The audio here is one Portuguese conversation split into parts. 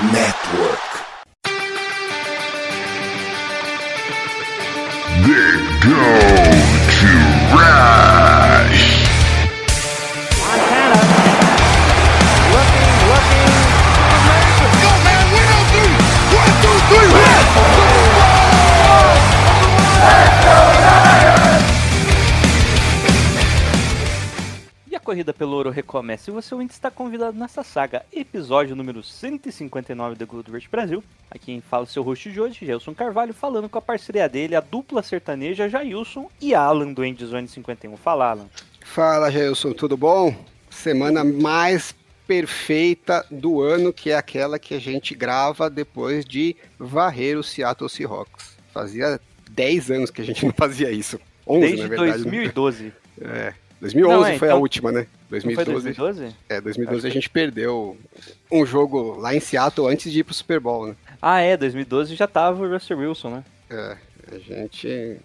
Network. Corrida pelo ouro recomeça e você ainda está convidado nessa saga, episódio número 159 do Gold Rush Brasil. Aqui quem fala é o seu host de hoje, Gelson Carvalho, falando com a parceria dele, a dupla sertaneja Jailson e Alan do Endzone 51. Fala, Alan. Fala, Gelson, tudo bom? Semana mais perfeita do ano, que é aquela que a gente grava depois de varrer o Seattle Seahawks. Fazia 10 anos que a gente não fazia isso. 11, Desde na verdade. né? 2012. É, 2011 Não, é, foi a então- última, né? Não foi 2012. 2012? É, 2012 a gente perdeu um jogo lá em Seattle antes de ir pro Super Bowl, né? Ah, é, 2012 já tava o Russell Wilson, né? É, a gente...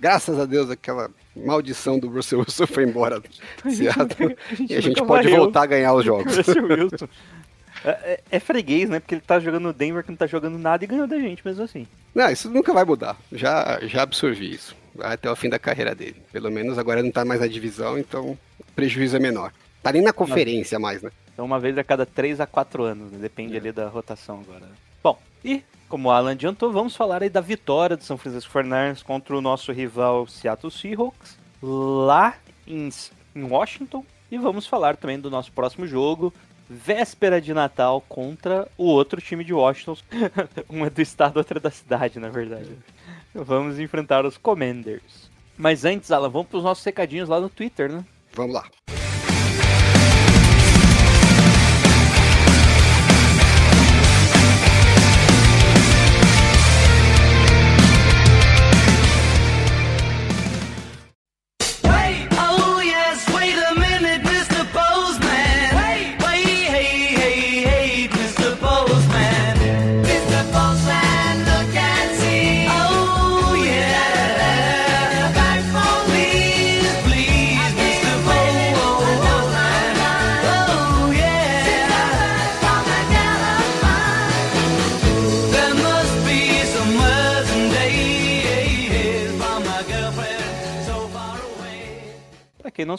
Graças a Deus, aquela maldição do Russell Wilson foi embora do Seattle. e a gente pode varreu. voltar a ganhar os jogos. Russell Wilson. É, é- é freguês, né? Porque ele tá jogando Denver que não tá jogando nada e ganhou da gente mesmo assim. Não, isso nunca vai mudar. Já, já absorvi isso. Até o fim da carreira dele. Pelo menos agora não tá mais na divisão, então o prejuízo é menor. Tá nem na conferência mais, né? Então uma vez a cada 3 a 4 anos, né? Depende ali da rotação agora. Bom, e como o Alan adiantou, vamos falar aí da vitória do São Francisco 49ers contra o nosso rival Seattle Seahawks lá em, em Washington. E vamos falar também do nosso próximo jogo, véspera de Natal contra o outro time de Washington. um é do estado, outro é da cidade, na verdade. Vamos enfrentar os Commanders. Mas antes, Alan, vamos para os nossos recadinhos lá no Twitter, né? Vamos lá.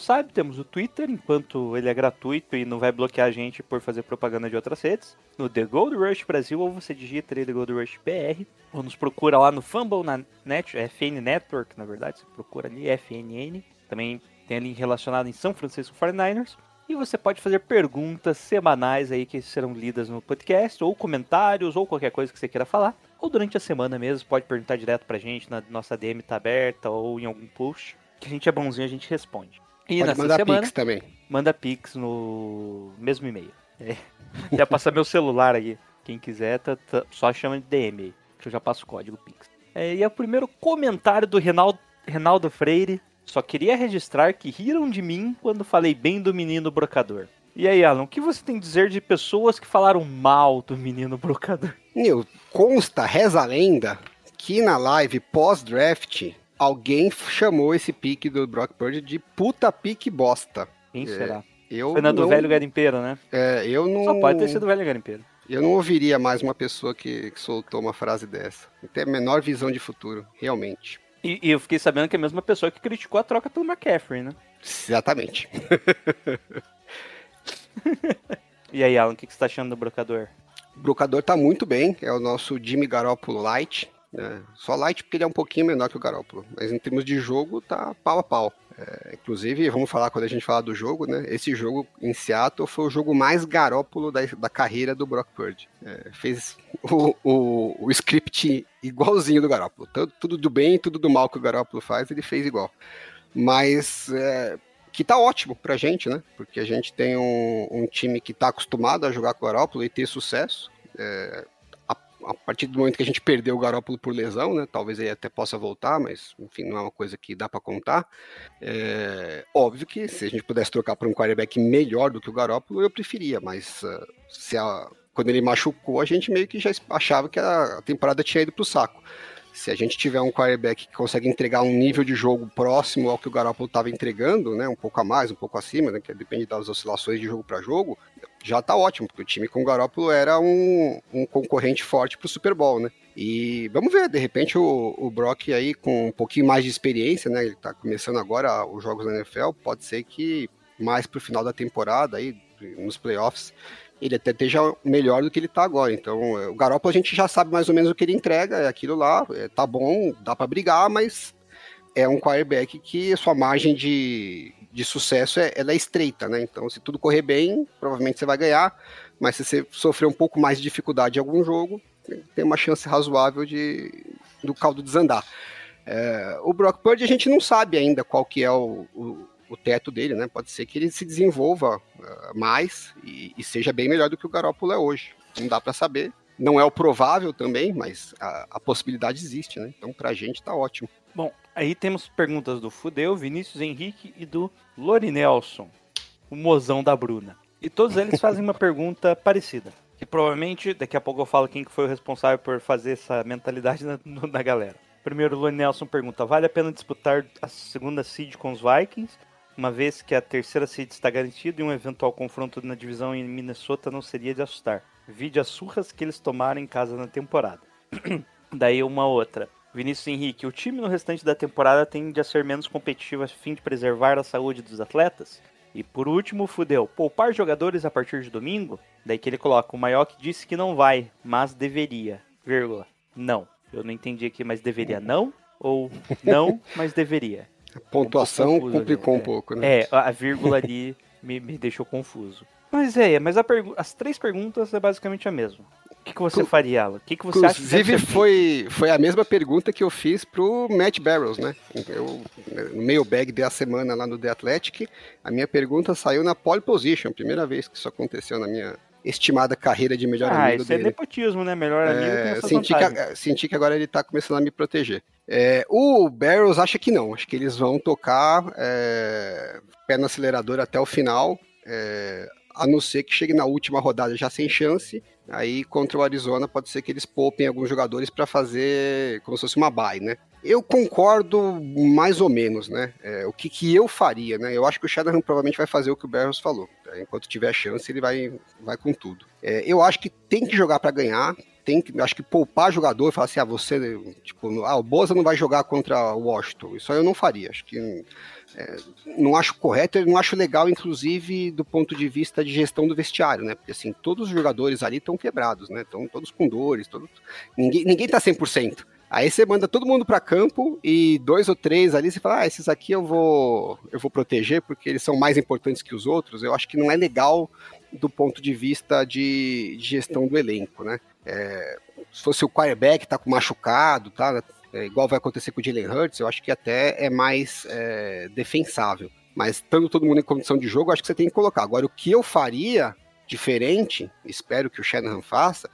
Sabe, temos o Twitter, enquanto ele é gratuito e não vai bloquear a gente por fazer propaganda de outras redes. No The Gold Rush Brasil, ou você digita The Gold Rush BR, ou nos procura lá no Fumble na Net, FN Network, na verdade, você procura ali FNN. Também tem ali relacionado em São Francisco 49ers. E você pode fazer perguntas semanais aí que serão lidas no podcast, ou comentários, ou qualquer coisa que você queira falar. Ou durante a semana mesmo, pode perguntar direto pra gente, na nossa DM tá aberta, ou em algum post. Que a gente é bonzinho, a gente responde. E Pode nessa mandar semana, pix também. manda pix no mesmo e-mail. É. Já passar meu celular aí. Quem quiser, tá- tá- só chama de DM aí, que eu já passo o código pix. É, e é o primeiro comentário do Reinaldo, Reinaldo Freire. Só queria registrar que riram de mim quando falei bem do menino brocador. E aí, Alan, o que você tem a dizer de pessoas que falaram mal do menino brocador? Meu, consta, reza a lenda, que na live pós-draft, alguém chamou esse pique do Brock Purdy de puta pique bosta. Quem É, será? Eu Foi na do não, velho garimpeiro, né? é, eu não, Só pode ter sido velho garimpeiro. eu não ouviria mais uma pessoa que, que soltou uma frase dessa. Tem a menor visão de futuro, realmente. E, e eu fiquei sabendo que é a mesma pessoa que criticou a troca pelo McCaffrey, né? Exatamente. E aí, Alan, o que que você tá achando do brocador? O brocador tá muito bem, é o nosso Jimmy Garoppolo Light. Né? Só Light porque ele é um pouquinho menor que o Garoppolo. Mas em termos de jogo, tá pau a pau. É, inclusive, vamos falar quando a gente falar do jogo, né? Esse jogo em Seattle foi o jogo mais Garópolo da, da carreira do Brock Purdy. É, fez o, o, o script igualzinho do Garópolo. Tudo, tudo do bem e tudo do mal que o Garópolo faz, ele fez igual. Mas é, que tá ótimo pra gente, né? Porque a gente tem um, um time que tá acostumado a jogar com o Garópolo e ter sucesso. É, a, partir do momento que a gente perdeu o Garópolo por lesão, né? Talvez ele até possa voltar, mas enfim, não é uma coisa que dá pra contar. É, óbvio que se a gente pudesse trocar por um quarterback melhor do que o Garópolo, eu preferia, mas uh, se a- quando ele machucou, a gente meio que já achava que a, temporada tinha ido pro saco. Se a gente tiver um quarterback que consegue entregar um nível de jogo próximo ao que o Garoppolo estava entregando, né, um pouco a mais, um pouco acima, né, que depende das oscilações de jogo para jogo, já tá ótimo, porque o time com o Garoppolo era um, um concorrente forte pro Super Bowl, né? E vamos ver, de repente o, o Brock aí com um pouquinho mais de experiência, né? Ele tá começando agora os jogos da NFL, pode ser que mais pro final da temporada aí, nos playoffs, ele até esteja melhor do que ele tá agora. Então, é, o Garoppolo a gente já sabe mais ou menos o que ele entrega, é aquilo lá, é, tá bom, dá para brigar, mas é um quarterback que a sua margem de, de sucesso é, ela é estreita, né? Então, se tudo correr bem, provavelmente você vai ganhar, mas se você sofrer um pouco mais de dificuldade em algum jogo, tem uma chance razoável de do caldo desandar. É, o Brock Purdy a gente não sabe ainda qual que é o, o, o teto dele, né? Pode ser que ele se desenvolva uh, mais e, e, seja bem melhor do que o Garoppolo é hoje. Não dá para saber. Não é o provável também, mas a, a possibilidade existe, né? Então pra gente tá ótimo. Bom, aí temos perguntas do Fudeu, Vinícius Henrique e do Lori Nelson, o mozão da Bruna. E todos eles fazem uma pergunta parecida. Que provavelmente, daqui a pouco eu falo quem que foi o responsável por fazer essa mentalidade na, na galera. Primeiro, o Lori Nelson pergunta: vale a pena disputar a segunda seed com os Vikings? Uma vez que a terceira seed está garantida e um eventual confronto na divisão em Minnesota não seria de assustar. Vide as surras que eles tomaram em casa na temporada. Daí uma outra. Vinícius Henrique, o time no restante da temporada tende a ser menos competitivo a fim de preservar a saúde dos atletas? E por último, fudeu, poupar jogadores a partir de domingo? Daí que ele coloca, o Maioc disse que não vai, mas deveria, vírgula, não. Eu não entendi aqui, mas deveria não? Ou não, mas deveria? A pontuação Um complicou ali, um pouco, né? É, a vírgula ali me, me deixou confuso. Mas é, mas as três perguntas é basicamente a mesma. O que, que você faria, Alan? O que, que você acha que deve Inclusive, ser feito? foi, foi a mesma pergunta que eu fiz pro Matt Barrows, né? Eu, no mailbag da semana lá no The Athletic, a minha pergunta saiu na pole position. Primeira vez que isso aconteceu na minha estimada carreira de melhor Ah, amigo isso é dele. nepotismo, né? Melhor amigo tem É, senti, que, senti que agora ele tá começando a me proteger. É, o Barrows acha que não. Acho que eles vão tocar é, pé no acelerador até o final. é, a não ser que chegue na última rodada já sem chance. Aí contra o Arizona pode ser que eles poupem alguns jogadores para fazer como se fosse uma bye, né? Eu concordo mais ou menos, né? É, o que, que eu faria, né? Eu acho que o Shanahan provavelmente vai fazer o que o Barrows falou. tá? Enquanto tiver chance, ele vai, vai com tudo. É, eu acho que tem que jogar para ganhar. Tem que, acho que poupar jogador, falar assim, ah, você, tipo, ah, o Boza não vai jogar contra o Washington. Isso aí eu não faria. Acho que é, não acho correto, não acho legal, inclusive, do ponto de vista de gestão do vestiário, né? Porque assim, todos os jogadores ali estão quebrados, né? Estão todos com dores, todos... ninguém, ninguém tá 100%. Aí você manda todo mundo para campo e dois ou três ali você fala, ah, esses aqui eu vou eu vou proteger porque eles são mais importantes que os outros. Eu acho que não é legal do ponto de vista de gestão do elenco, né? É, se fosse o quarterback tá com machucado, tá? É, igual vai acontecer com o Jalen Hurts, eu acho que até é mais é, defensável. Mas estando todo mundo em condição de jogo, eu acho que você tem que colocar. Agora, o que eu faria diferente, espero que o Shanahan faça,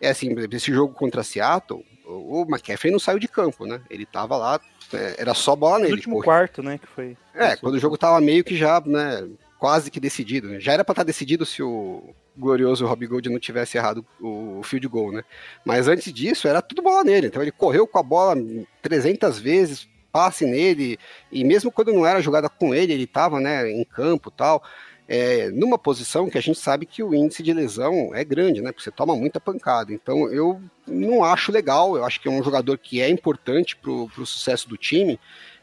é assim, esse jogo contra Seattle, o McCaffrey não saiu de campo, né? Ele tava lá, é, era só bola No nele. último corre- quarto, né? Que foi. é, quando o jogo tava meio que já, né, quase que decidido. né? Já era pra estar decidido se o glorioso Robbie Gold não tivesse errado o field goal, né? Mas antes disso, era tudo bola nele. Então ele correu com a bola 300 vezes, passe nele, e mesmo quando não era jogada com ele, ele tava, né, em campo tal. É, numa posição que a gente sabe que o índice de lesão é grande, né? Porque você toma muita pancada. Então eu não acho legal, eu acho que é um jogador que é importante pro, pro sucesso do time.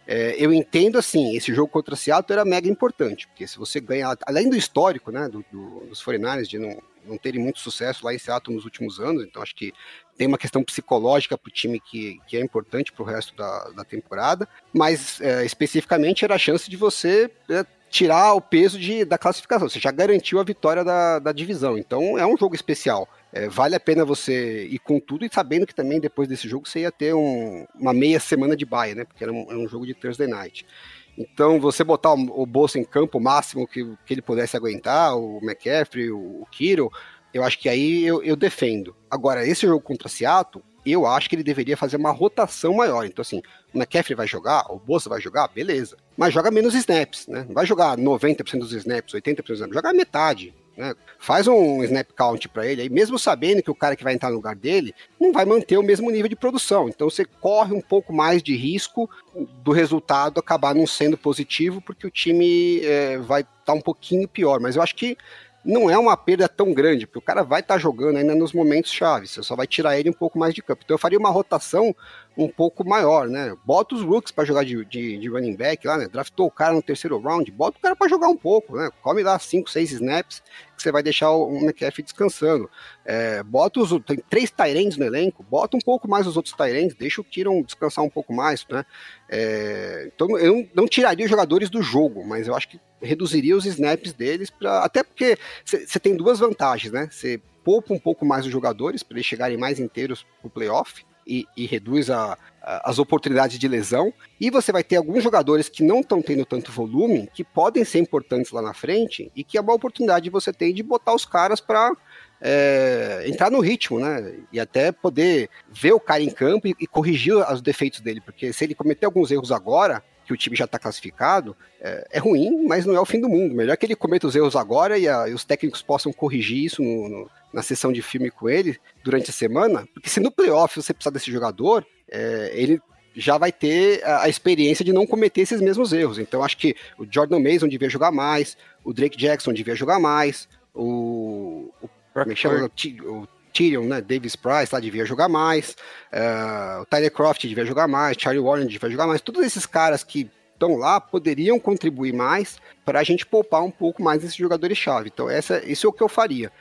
É, eu entendo assim, esse jogo contra Seattle era mega importante, porque se você ganhar, além do histórico, né, do, do, dos 49ers de não, não terem muito sucesso lá em Seattle nos últimos anos, então acho que tem uma questão psicológica para o time que, que é importante para o resto da, da temporada, mas é, especificamente era a chance de você é, tirar o peso de, da classificação, você já garantiu a vitória da, da divisão, então é um jogo especial. É, vale a pena você ir com tudo e sabendo que também depois desse jogo você ia ter um- uma meia semana de baia, né? Porque era um, era um jogo de Thursday night. Então, você botar o, o Bolsa em campo o máximo que, que ele pudesse aguentar, o McCaffrey, o, o Kiro, eu acho que aí eu, eu defendo. Agora, esse jogo contra Seattle, eu acho que ele deveria fazer uma rotação maior. Então, assim, o McCaffrey vai jogar, o Bolsa vai jogar, beleza. Mas joga menos snaps, né? Não vai jogar 90% dos snaps, 80% dos snaps, joga metade. Né? Faz um snap count para ele, aí mesmo sabendo que o cara que vai entrar no lugar dele não vai manter o mesmo nível de produção. Então você corre um pouco mais de risco do resultado acabar não sendo positivo, porque o time é, vai estar um pouquinho pior. Mas eu acho que não é uma perda tão grande, porque o cara vai estar jogando ainda nos momentos chaves, você só vai tirar ele um pouco mais de campo. Então eu faria uma rotação um pouco maior, né? Bota os rooks para jogar de, de, de, running back lá, né? Draftou o cara no terceiro round, bota o cara para jogar um pouco, né? Come lá 5, 6 snaps que você vai deixar o McCaffrey descansando. É, bota os. Tem três Tyrands no elenco, bota um pouco mais os outros Tyrands, deixa o Kiron descansar um pouco mais, né? É, então eu não, tiraria os jogadores do jogo, mas eu acho que reduziria os snaps deles para até porque você tem duas vantagens, né? Você poupa um pouco mais os jogadores para eles chegarem mais inteiros pro playoff e, e reduz a, as oportunidades de lesão. E você vai ter alguns jogadores que não estão tendo tanto volume, que podem ser importantes lá na frente, e que é uma oportunidade você tem de botar os caras para é, entrar no ritmo, né? E até poder ver o cara em campo e, e corrigir os defeitos dele, porque se ele cometer alguns erros agora, que o time já está classificado, é, é, ruim, mas não é o fim do mundo. Melhor que ele cometa os erros agora e, a, e os técnicos possam corrigir isso no, no, na sessão de filme com ele durante a semana, porque se no playoff você precisar desse jogador, é, ele já vai ter a, a, experiência de não cometer esses mesmos erros. Então acho que o Jordan Mason devia jogar mais, o Drake Jackson devia jogar mais, o, o é que chama? O, Tyrion, né? Davis Price lá devia jogar mais, uh, o Tyler Croft devia jogar mais, Charlie Warren devia jogar mais. Todos esses caras que estão lá poderiam contribuir mais para a gente poupar um pouco mais esses jogadores-chave. Então, essa, isso é o que eu faria.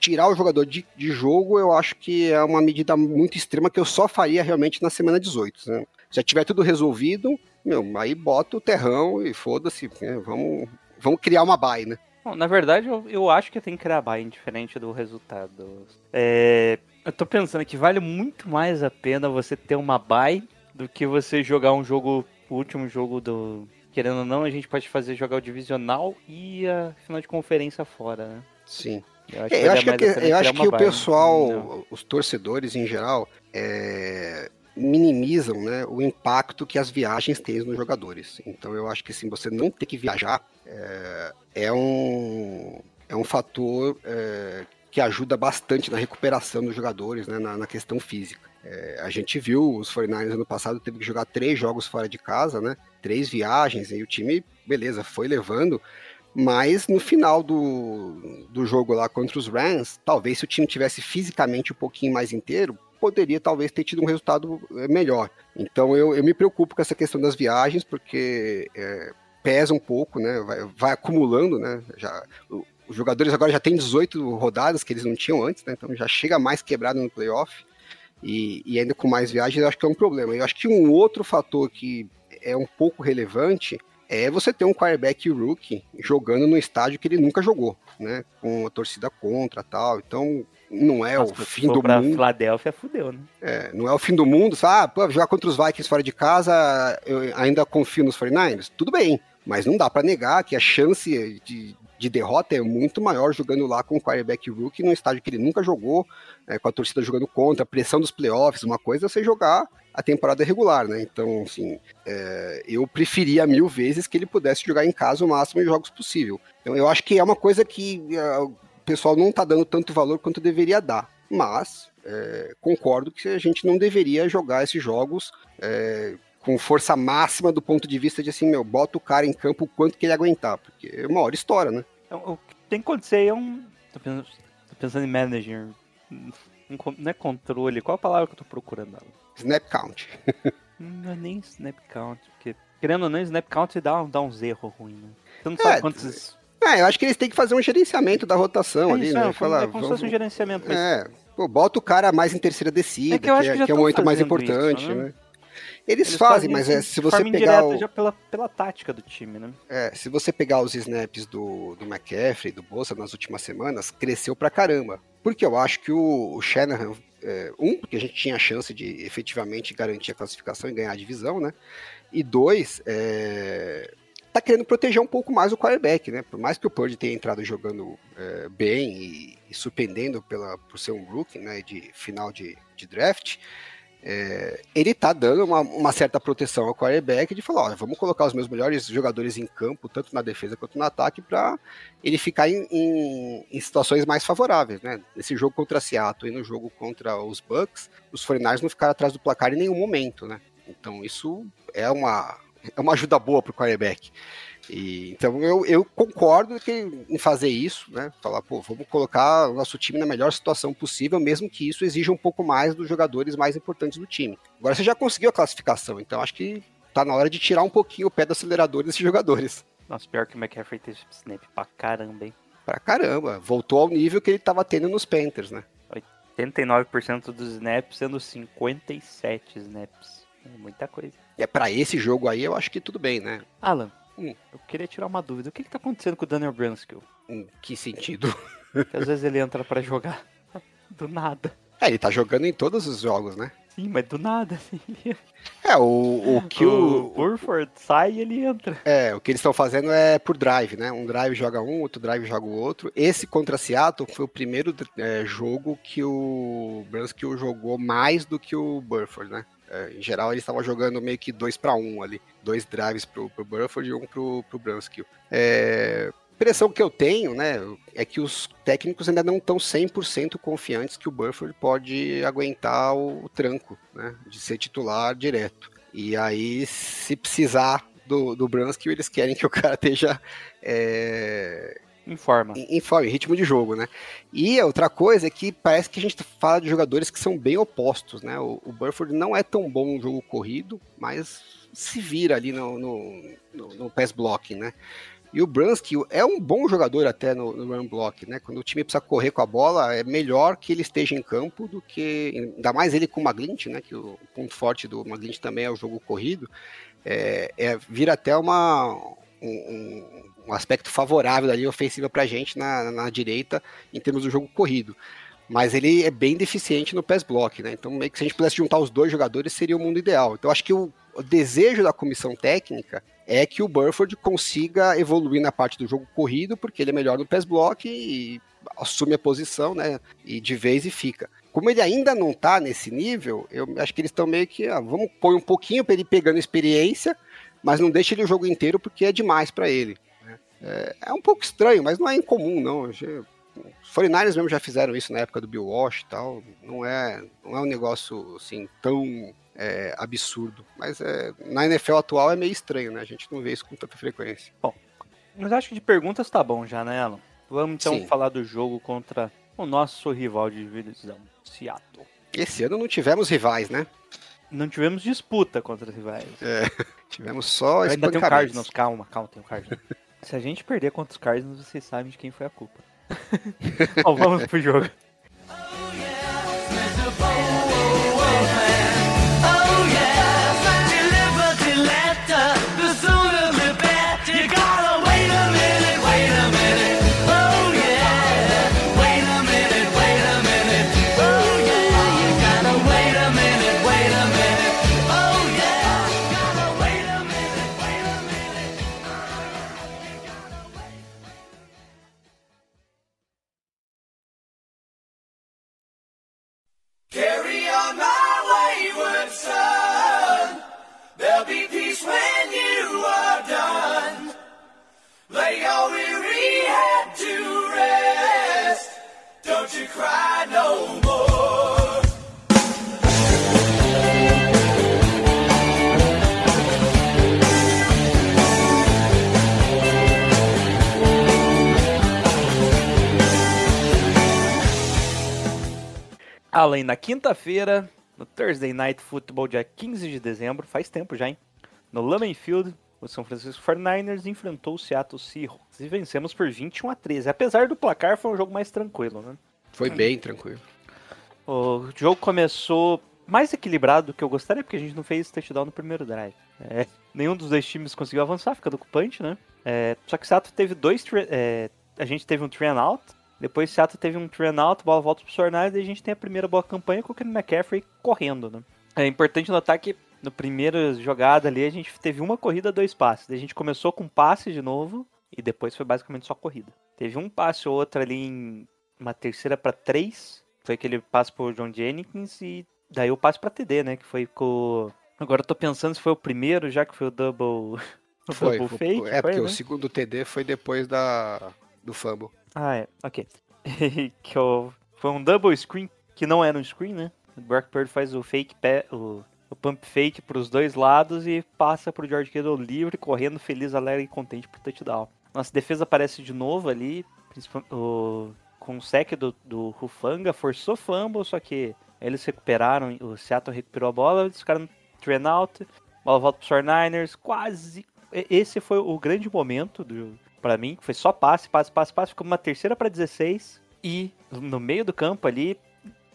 Tirar o jogador de, de jogo, eu acho que é uma medida muito extrema que eu só faria realmente na semana 18. Né? Se já tiver tudo resolvido, meu, aí bota o terrão e foda-se, né? vamos, vamos criar uma bye, né? Bom, na verdade, eu, eu acho que tem que criar buy, indiferente do resultado. É, eu tô pensando que vale muito mais a pena você ter uma buy do que você jogar um jogo, o último jogo do. Querendo ou não, a gente pode fazer jogar o divisional e a final de conferência fora, né? Sim. Eu acho, é, eu acho que, eu acho que o pessoal, não. os torcedores em geral, é, minimizam né, o impacto que as viagens têm nos jogadores. Então eu acho que assim, você não ter que viajar é, é um, é um fator é, que ajuda bastante na recuperação dos jogadores, né, na, na questão física. É, a gente viu os 49ers ano passado teve que jogar três jogos fora de casa, né? Três viagens, e o time, beleza, foi levando. Mas no final do, do jogo lá contra os Rams, talvez se o time tivesse fisicamente um pouquinho mais inteiro, poderia talvez ter tido um resultado é, melhor. Então eu, eu me preocupo com essa questão das viagens, porque é, pesa um pouco, né? Vai, vai acumulando, né? Já, os jogadores agora já têm 18 rodadas que eles não tinham antes, né? Então já chega mais quebrado no playoff. E, e ainda com mais viagens, eu acho que é um problema. Eu acho que um outro fator que é um pouco relevante é você ter um quarterback rookie jogando no estádio que ele nunca jogou, né? Com a torcida contra tal. Então, não é Nossa, o fim do pra mundo. Filadélfia fudeu, né? É, não é o fim do mundo. Ah, pô, jogar contra os Vikings fora de casa, eu ainda confio nos 49ers. Tudo bem, mas não dá para negar que a chance de, de derrota é muito maior jogando lá com o quarterback rookie num estádio que ele nunca jogou, é, com a torcida jogando contra, a pressão dos playoffs, uma coisa é você jogar a temporada regular, né? Então, assim, é, eu preferia mil vezes que ele pudesse jogar em casa o máximo de jogos possível. Então, eu acho que é uma coisa que uh, o pessoal não está dando tanto valor quanto deveria dar. Mas é, concordo que a gente não deveria jogar esses jogos é, com força máxima do ponto de vista de assim, meu, bota o cara em campo o quanto que ele aguentar, porque é uma hora história, né? Então, o que tem que acontecer é um. Tô pensando, tô pensando em manager. Um, não é controle, qual a palavra que eu tô procurando? Snap count. não é nem snap count, porque querendo ou não, snap count dá, dá uns erros ruins, né? Você não sabe é, quantos. É, eu acho que eles têm que fazer um gerenciamento da rotação é ali, isso, né? É, Falar, é como se fosse um gerenciamento. Mas... É, pô, bota o cara mais em terceira descida, é que, que, é, que é o momento mais importante, isso, né? né? Eles, Eles fazem, mas é, se você pegar o... já pela, pela tática do time, né? É, se você pegar os snaps do, do McCaffrey, do Bolsa nas últimas semanas, cresceu pra caramba. Porque eu acho que o, o Shanahan, é, um, porque a gente tinha a chance de efetivamente garantir a classificação e ganhar a divisão, né? E dois, é, tá querendo proteger um pouco mais o quarterback, né? Por mais que o Purdy tenha entrado jogando é, bem e, e, surpreendendo pela, por ser um rookie, né? De final de, de draft, é, ele tá dando uma, uma certa proteção ao quarterback de falar, olha, vamos colocar os meus melhores jogadores em campo, tanto na defesa quanto no ataque, para ele ficar em, em- em situações mais favoráveis, né? Nesse jogo contra Seattle e no jogo contra os Bucks, os 49ers não ficaram atrás do placar em nenhum momento, né? Então isso é uma, é uma ajuda boa pro quarterback. E, então eu, eu concordo que, em fazer isso, né? Falar, pô, vamos colocar o nosso time na melhor situação possível, mesmo que isso exija um pouco mais dos jogadores mais importantes do time. Agora você já conseguiu a classificação, então acho que tá na hora de tirar um pouquinho o pé do acelerador desses jogadores. Nossa, pior que o McCaffrey teve snap pra caramba, hein? Pra caramba, voltou ao nível que ele tava tendo nos Panthers, né? 89% dos snaps, sendo 57 snaps. É muita coisa. E é pra esse jogo aí, eu acho que tudo bem, né? Alan, Hum. eu queria tirar uma dúvida. O que, que tá acontecendo com o Daniel Brunskill? Em que sentido? Que às vezes ele entra pra jogar. Do nada. É, ele tá jogando em todos os jogos, né? Sim, mas do nada. Assim, ele... É, o, o que o o, Burford sai e ele entra. É, o que eles estão fazendo é por drive, né? Um drive joga um, outro drive joga o outro. Esse contra Seattle foi o primeiro é, jogo que o Brunskill jogou mais do que o Burford, né? É, em geral, eles estavam jogando meio que dois para um ali. Dois drives pro, pro Burford e um pro, pro Brunskill. É, a impressão que eu tenho, né, é que os técnicos ainda não estão 100% confiantes que o Burford pode aguentar o, o tranco, né, de ser titular direto. E aí, se precisar do, do Brunskill, eles querem que o cara esteja é, Em, em forma, em ritmo de jogo, né? E a outra coisa é que parece que a gente fala de jogadores que são bem opostos, né? O, o Burford não é tão bom no jogo corrido, mas se vira ali no, no, no, no pass blocking, né? E o Brunskill é um bom jogador até no, no run block, né? Quando o time precisa correr com a bola, é melhor que ele esteja em campo do que. Ainda mais ele com o Maglint, né? Que o ponto forte do Maglint também é o jogo corrido. É, é, vira até uma, um, um- um aspecto favorável ali ofensiva pra gente na, na direita em termos do jogo corrido. Mas ele é bem deficiente no pass block, né? Então, meio que se a gente pudesse juntar os dois jogadores, seria o mundo ideal. Então, acho que o, o desejo da comissão técnica é que o Burford consiga evoluir na parte do jogo corrido, porque ele é melhor no pass block e assume a posição, né? E de vez e fica. Como ele ainda não tá nesse nível, eu acho que eles estão meio que, ah, vamos pôr um pouquinho para ele pegando experiência, mas não deixa ele o jogo inteiro porque é demais para ele. É, é um pouco estranho, mas não é incomum, não. Os 49ers mesmo já fizeram isso na época do Bill Walsh e tal. Não é, não é um negócio assim tão é, absurdo. Mas é, na NFL atual é meio estranho, né? A gente não vê isso com tanta frequência. Mas acho que de perguntas tá bom já, né, Alan? Vamos então Sim. falar do jogo contra o nosso rival de divisão, Seattle. Esse ano não tivemos rivais, né? Não tivemos disputa contra os rivais. Tivemos só Ainda tem o. Cardinals, calma, calma, tem o Cardinals. Se a gente perder contra os Cardinals, vocês sabem de quem foi a culpa. Bom, vamos pro jogo. Além na quinta-feira, no Thursday Night Football, dia 15 de dezembro, faz tempo já, hein? No Lambeau Field, o São Francisco 49ers enfrentou o Seattle Seahawks e vencemos por 21 a 13. Apesar do placar, foi um jogo mais tranquilo, né? Foi bem tranquilo. O jogo começou mais equilibrado do que eu gostaria, porque a gente não fez touchdown no primeiro drive. É, nenhum dos dois times conseguiu avançar, ficando com o punch, né? É, só que o Seattle teve dois... é, a gente teve um three out, depois o Seattle teve um and out, bola volta pro Sornais, e a gente tem a primeira boa campanha com o Kenny McCaffrey correndo, né? É importante notar que no primeiro jogada ali a gente teve uma corrida, dois passes. A gente começou com passe de novo e depois foi basicamente só corrida. Teve um passe ou outro ali em uma terceira para três, foi aquele passe pro John Jennings e daí o passe pra TD, né? Que foi com. Agora eu tô pensando se foi o primeiro, já que foi o double. O Foi, double foi- fake. é porque foi, o né? segundo TD foi depois da do fumble. Ah, é, ok. que o- foi um double screen, que não era um screen, né? O Brock Purdy faz o fake, pé, o, o pump fake pros dois lados e passa pro George Kittle livre, correndo feliz, alegre e contente pro touchdown. Nossa defesa aparece de novo ali, o- com o sec do, do Rufanga, forçou fumble, só que eles recuperaram, o Seattle recuperou a bola, eles ficaram no out, bola volta pros 49ers, quase... Esse foi o grande momento do, pra mim, foi só passe, passe, passe, passe, ficou uma terceira pra 16 e no meio do campo ali,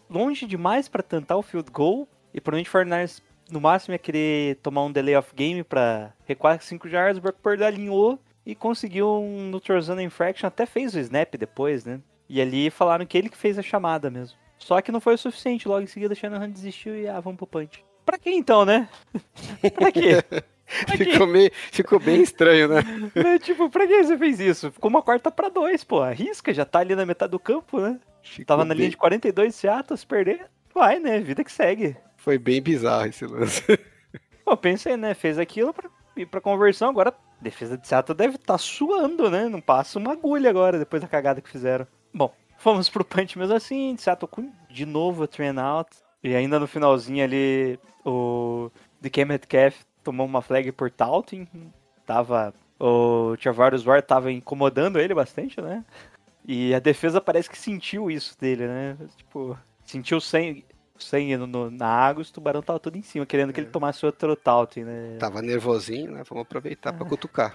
longe demais pra tentar o field goal e provavelmente o 49ers no máximo ia querer tomar um delay of game pra recuar 5 yards, o Brock Purdy alinhou e conseguiu um neutral zone infraction, até fez o snap depois, né? E ali falaram que ele que fez a chamada mesmo. Só que não foi o suficiente, logo em seguida Shanahan desistiu e ah, vamos pro punch. Pra que então, né? pra quê? Ficou, meio, ficou bem estranho, né? Né, tipo, pra que você fez isso? Ficou uma quarta pra dois, pô. Arrisca, já tá ali na metade do campo, né? Ficou Tava na bem- linha de 42 Seattle, se perder, vai, né? Vida que segue. Foi bem bizarro esse lance. Pô, pensei, né? Fez aquilo pra ir pra conversão, agora a defesa de Seattle deve estar suando, né? Não passa uma agulha agora, depois da cagada que fizeram. Bom, fomos pro punch mesmo assim, Seattle com de novo a train out. E ainda no finalzinho ali, o DK Metcalf tomou uma flag por taunting. Tava... O Travarius Ward tava incomodando ele bastante, né? E a defesa parece que sentiu isso dele, né? Tipo, sentiu sangue, sangue no- no- na água, os tubarão tava tudo em cima, querendo que ele tomasse outro taunting, né? Tava nervosinho, né? Vamos aproveitar pra cutucar.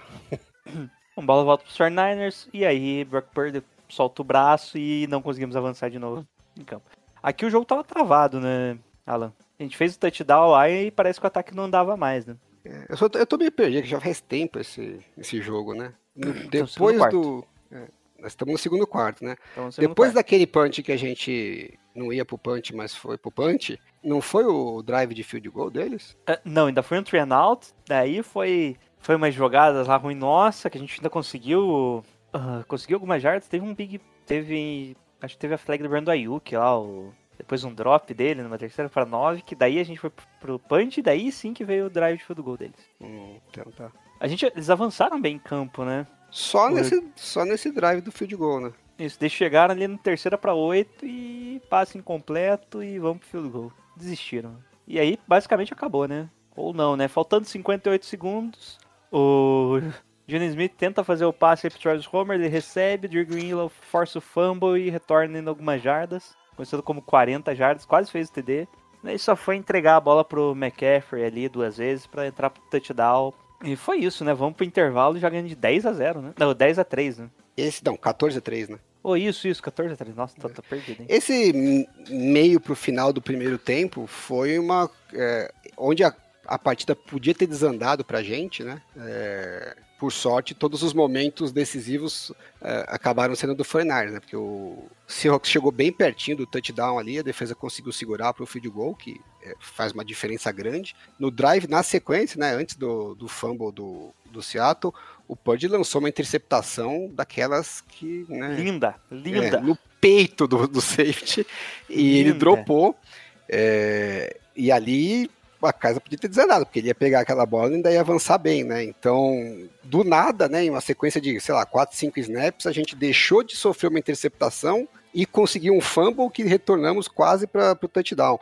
A bola volta pros 49ers e aí Brock Purdy solta o braço e não conseguimos avançar de novo em campo. Aqui o jogo tava travado, né, Alan? A gente fez o touchdown lá e parece que o ataque não andava mais, né? É, Eu, só, eu tô meio perdido, que já faz tempo esse, esse jogo, né? No- segundo depois do. é, nós estamos no segundo quarto, né? Então, segundo Depois quarto. daquele punch que a gente não ia pro punch, mas foi pro punch, não foi o drive de field goal deles? Ah, Não, ainda foi um train out, daí foi, foi umas jogadas lá ruim nossa, que a gente ainda conseguiu. ah, conseguiu algumas jardas, teve um big. Teve. Acho que teve a flag do Brando Ayuk lá, o, depois um drop dele numa terceira para nove, que daí a gente foi pro- punch, e daí sim que veio o drive de field goal deles. Hum, então tá. A gente, eles avançaram bem em campo, né? Só nesse, só nesse drive do field goal, né? Isso, eles chegaram ali no terceira para oito e passe incompleto e vamos pro field goal. Desistiram. E aí, basicamente, acabou, né? Ou não, né? Faltando 58 segundos, o Johnny Smith tenta fazer o passe pro Travis Homer, ele recebe, Drew Greenlaw força o fumble e retorna em algumas jardas. Começando como 40 jardas, quase fez o TD. Daí só foi entregar a bola pro McCaffrey ali duas vezes para entrar pro touchdown. E foi isso, né? Vamos pro intervalo já ganhando de 10 a 0, né? Não, 10 a 3, né? Esse, não, 14 a 3, né? Oh, isso, isso, 14 a 3. Nossa, tô, tô perdido, hein? Esse meio pro final do primeiro tempo foi uma. é, onde a, a partida podia ter desandado pra gente, né? É, por sorte, todos os momentos decisivos é, acabaram sendo do 49ers, né? Porque o Seahawks chegou bem pertinho do touchdown ali, a defesa conseguiu segurar pro field goal, que é, faz uma diferença grande. No drive, na sequência, né? Antes do, do fumble do, do Seattle, o Purdy lançou uma interceptação daquelas que. Né, Linda, linda. é, no peito do, do safety e ele Linda. dropou. é, e ali a casa podia ter desandado, porque ele ia pegar aquela bola e ainda ia avançar bem, né? Então, do nada, né, em uma sequência de, sei lá, 4, 5 snaps, a gente deixou de sofrer uma interceptação e conseguiu um fumble que retornamos quase para o touchdown.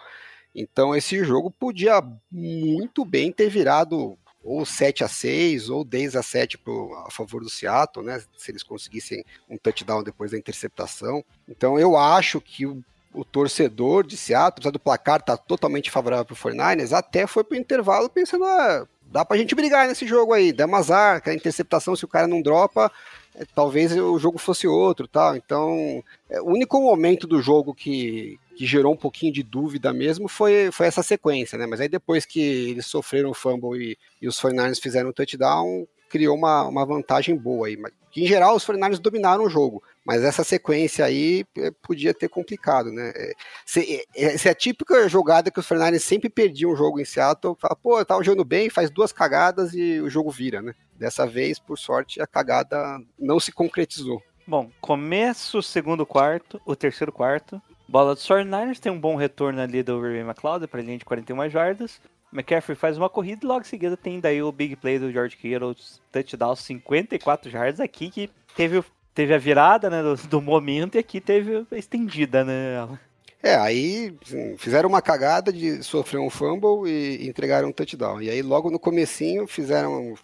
Então, esse jogo podia muito bem ter virado ou 7 a 6 ou 10 a 7 pro, a favor do Seattle, né? Se eles conseguissem um touchdown depois da interceptação. Então eu acho que o torcedor de Seattle, apesar do placar estar totalmente favorável pro 49ers, até foi pro intervalo pensando, ah, dá pra gente brigar nesse jogo aí, dá um azar, que a interceptação, se o cara não dropa, é, talvez o jogo fosse outro, tal. Então, é, o único momento do jogo que, que gerou um pouquinho de dúvida mesmo foi, foi essa sequência, né? Mas aí depois que eles sofreram o fumble e, e os 49ers fizeram o touchdown, criou uma, uma vantagem boa aí. Mas, em geral, os 49ers dominaram o jogo, mas essa sequência aí é, podia ter complicado, né? É, é, essa é a típica jogada que os 49ers sempre perdiam o jogo em Seattle, fala, pô, tá jogando bem, faz duas cagadas e o jogo vira, né? Dessa vez, por sorte, a cagada não se concretizou. Bom, começa o segundo quarto, o terceiro quarto. Bola dos 49ers tem um bom retorno ali do Ray McLeod para linha de 41 jardas. McCaffrey faz uma corrida e logo em seguida tem daí o big play do George Kittle, touchdown 54 jardas aqui que teve, teve a virada né, do, do momento e aqui teve a estendida, né? É, aí fizeram uma cagada de sofrer um fumble e entregaram um touchdown. E aí logo no comecinho fizeram,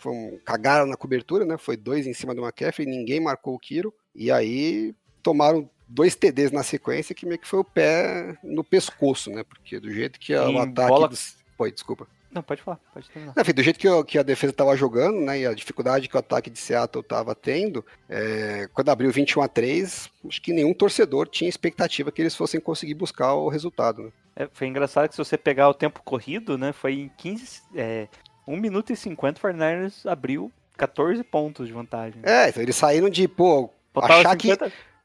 cagaram na cobertura, né? Foi dois em cima do McCaffrey, ninguém marcou o Kiro. E aí tomaram dois TDs na sequência que meio que foi o pé no pescoço, né? Porque do jeito que a- o ataque... bola- dos- Foi, desculpa. Não, pode falar, pode terminar. Enfim, do jeito que, o- que a defesa estava jogando, né, e a dificuldade que o ataque de Seattle estava tendo, é, quando abriu 21 a 3, acho que nenhum torcedor tinha expectativa que eles fossem conseguir buscar o resultado. Né? É, foi engraçado que se você pegar o tempo corrido, né? Foi em 15. É, 1 minuto e 50, o 49ers abriu 14 pontos de vantagem. É, então eles saíram de, pô, Faltava achar, que,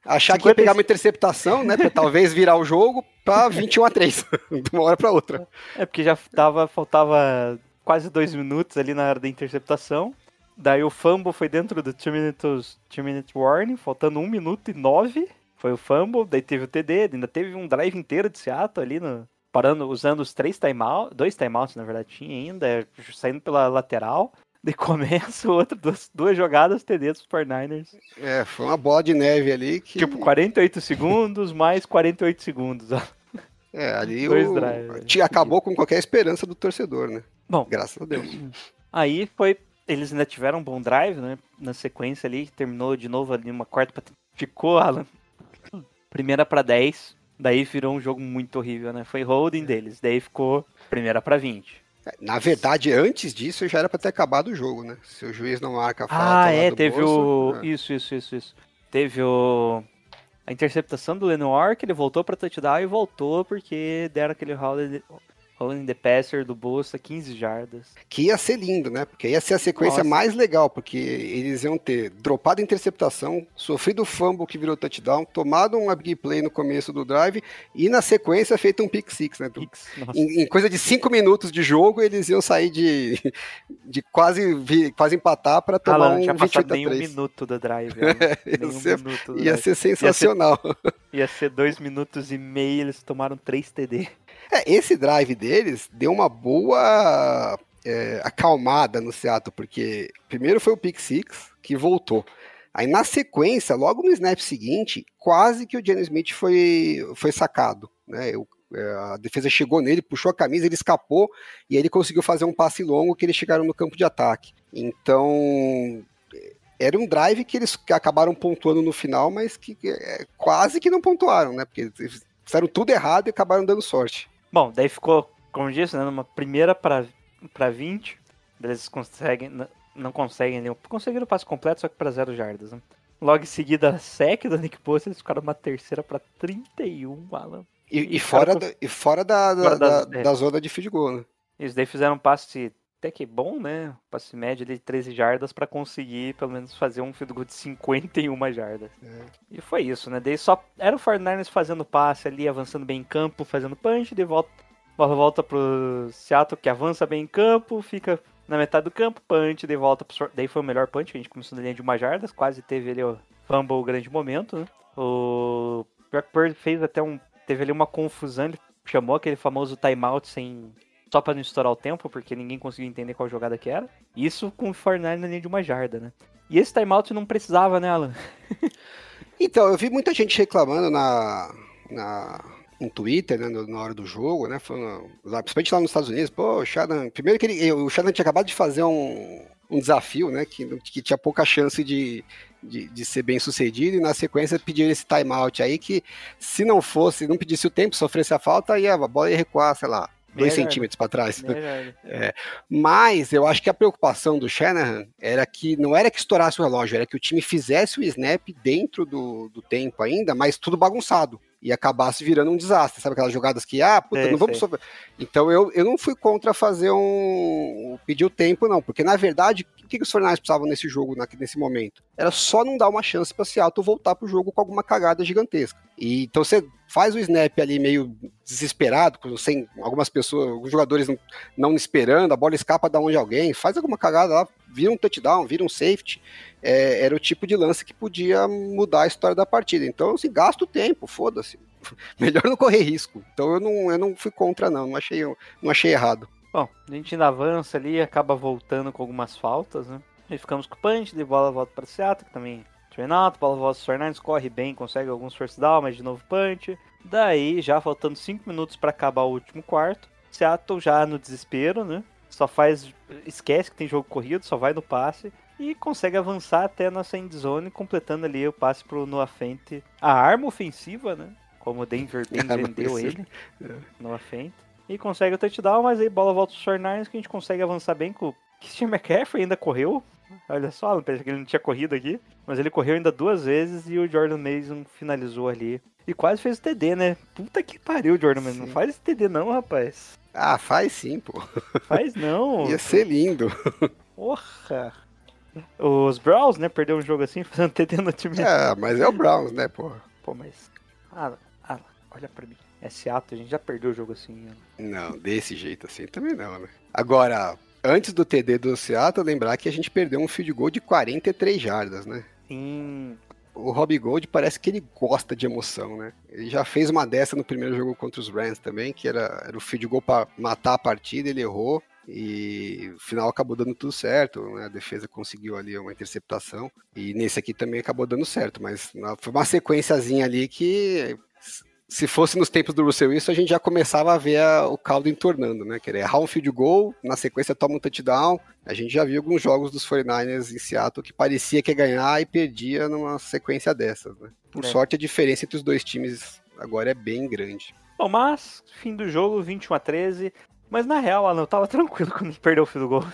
50 achar que ia 50 pegar uma interceptação, né, pra talvez virar o jogo, pra 21 a 3, de uma hora pra outra. É porque já tava, faltava quase dois minutos ali na hora da interceptação. Daí o fumble foi dentro do 2 minutes, two minute warning, faltando 1 minuto e 9. Foi o fumble, daí teve o TD, ainda teve um drive inteiro de Seattle ali no, parando, usando os três timeouts, dois timeouts na verdade tinha ainda, saindo pela lateral. Daí começa o outro, duas, duas jogadas TD dos 49ers. É, foi uma bola de neve ali que... Tipo, 48 segundos mais 48 segundos. ó. é, ali dois o, drives. te- acabou com qualquer esperança do torcedor, né? Bom, Graças a Deus. Aí foi. Eles ainda tiveram um bom drive, né? Na sequência ali, terminou de novo ali uma quarta. pra- Ficou, Alan. Primeira pra 10. Daí virou um jogo muito horrível, né? Foi holding deles. Daí ficou primeira pra 20. Na verdade, antes disso, já era pra ter acabado o jogo, né? Se o juiz não marca a falta Ah, é, teve bolso, o. né? Isso, isso, isso, isso. Teve o. A interceptação do Lenoir, que ele voltou pra touchdown e voltou porque deram aquele holding, holding the passer do Bolsa 15 jardas. Que ia ser lindo, né? Porque ia ser a sequência Nossa. mais legal, porque eles iam ter dropado a interceptação, sofrido o fumble que virou touchdown, tomado uma big play no começo do drive e na sequência feito um pick six, né? Em, em coisa de cinco minutos de jogo, eles iam sair de, de quase, vi- quase empatar para tomar Alan, não um tinha 28 passado a nem um 3. minuto da drive. Alan. Ia um ser- minuto do Ia drive. ser sensacional. Ia ser dois minutos e meio, eles tomaram 3 TD. É, esse drive deles deu uma boa é, acalmada no Seattle, porque primeiro foi o pick six que voltou. Aí na sequência, logo no snap seguinte, quase que o Jenny Smith foi, foi sacado. Né? É, a defesa chegou nele, puxou a camisa, ele escapou e aí ele conseguiu fazer um passe longo que eles chegaram no campo de ataque. Então era um drive que eles acabaram pontuando no final, mas que é, quase que não pontuaram, né? Porque fizeram tudo errado e acabaram dando sorte. Bom, daí ficou, como disse, né, numa primeira pra, pra 20. daí Eles conseguem, não conseguem nenhum. Conseguiram o passe completo, só que pra 0 jardas. Né? Logo em seguida, a sec do Nick Bosa, eles ficaram uma terceira pra 31, Alan. E, E e fora, cara, da, e fora da, da, fora das- da- é. da zona de field goal, né? Eles daí fizeram um passe até que bom, né? Passe médio de 13 jardas pra conseguir pelo menos fazer um field goal de 51 jardas. E foi isso, né? Daí só era o 49ers fazendo passe ali, avançando bem em campo, fazendo punch, de volta, bola volta pro Seattle que avança bem em campo, fica na metade do campo, punch, de volta pro... Daí foi o melhor punch, a gente começou na linha de uma jardas, quase teve ali o fumble, o grande momento, né? O Brock Purdy fez até um... Teve ali uma confusão, ele chamou aquele famoso timeout sem... Só pra não estourar o tempo, porque ninguém conseguiu entender qual jogada que era. Isso com o 49 na linha de uma jarda, né? E esse timeout não precisava, né, Alan? Então, eu vi muita gente reclamando na, na, no Twitter, né, na hora do jogo, né, falando, principalmente lá nos Estados Unidos, pô, o Shannon, primeiro que ele, o Shannon tinha acabado de fazer um, um desafio, né, que, que tinha pouca chance de, de, de ser bem sucedido, e na sequência pediu esse timeout aí, que se não fosse, não pedisse o tempo, sofresse a falta, ia, a bola ia recuar, sei lá, dois centímetros para trás. Jarda. Mas eu acho que a preocupação do Shanahan era que não era que estourasse o relógio, era que o time fizesse o snap dentro do, do tempo ainda, mas tudo bagunçado. E acabasse virando um desastre. Sabe aquelas jogadas que, ah, puta, Sei, não vamos sofrer. Então eu, eu não fui contra fazer um. pedir o tempo, não. Porque na verdade, o que, que os Fornais precisavam nesse jogo, nesse momento? Era só não dar uma chance para Seattle voltar pro jogo com alguma cagada gigantesca. E então você faz o snap ali meio desesperado, sem algumas pessoas, alguns jogadores não, não esperando, a bola escapa da onde de alguém, faz alguma cagada lá, vira um touchdown, vira um safety. É, era o tipo de lance que podia mudar a história da partida. Então, assim, gasta o tempo, foda-se. melhor não correr risco. Então eu não, eu não fui contra, não. Não achei, não achei errado. Bom, a gente ainda avança ali, acaba voltando com algumas faltas, né? Aí ficamos com o punch, de bola volta para Seattle, que também bola volta pro Fernandes, corre bem, consegue alguns first down, mas de novo punch. Daí, já faltando 5 minutos para acabar o último quarto, Seattle já no desespero, né? Só faz, esquece que tem jogo corrido, só vai no passe e consegue avançar até a nossa end zone, completando ali o passe pro Noah Fent. A arma ofensiva, né? Como o Denver bem vendeu ele, Noah Fent. E consegue o touchdown, mas aí bola volta pro Fernandes, que a gente consegue avançar bem com o Christian McCaffrey ainda correu. Olha só, não pensei que ele não tinha corrido aqui. Mas ele correu ainda duas vezes e o Jordan Mason finalizou ali. E quase fez o TD, né? Puta que pariu, Jordan Mason. Não faz esse TD não, rapaz. Ah, faz sim, pô. Faz não. Ia ser lindo. Porra. Os Browns, né, perdeu um jogo assim, fazendo TD no time. É, mas é o Browns, né, pô? Pô, mas... Ah, ah, olha pra mim. É Seattle, a gente já perdeu o jogo assim. né? Não, desse jeito assim também não, né? Agora, antes do TD do Seattle, lembrar que a gente perdeu um field goal de 43 jardas, né? Sim. O Robbie Gold parece que ele gosta de emoção, né? Ele já fez uma dessa no primeiro jogo contra os Rams também, que era, era o field goal para matar a partida, ele errou e no final acabou dando tudo certo, né? A defesa conseguiu ali uma interceptação e nesse aqui também acabou dando certo, mas foi uma sequenciazinha ali que se fosse nos tempos do Russell Wilson, a gente já começava a ver a- o caldo entornando, né? Querer errar um field goal, na sequência toma um touchdown. A gente já viu alguns jogos dos 49ers em Seattle que parecia que ia ganhar e perdia numa sequência dessas, né? Por É. sorte, a diferença entre os dois times agora é bem grande. Bom, mas, fim do jogo, 21 a 13. Mas na real, Alan, eu tava tranquilo quando perdeu o fio do gol.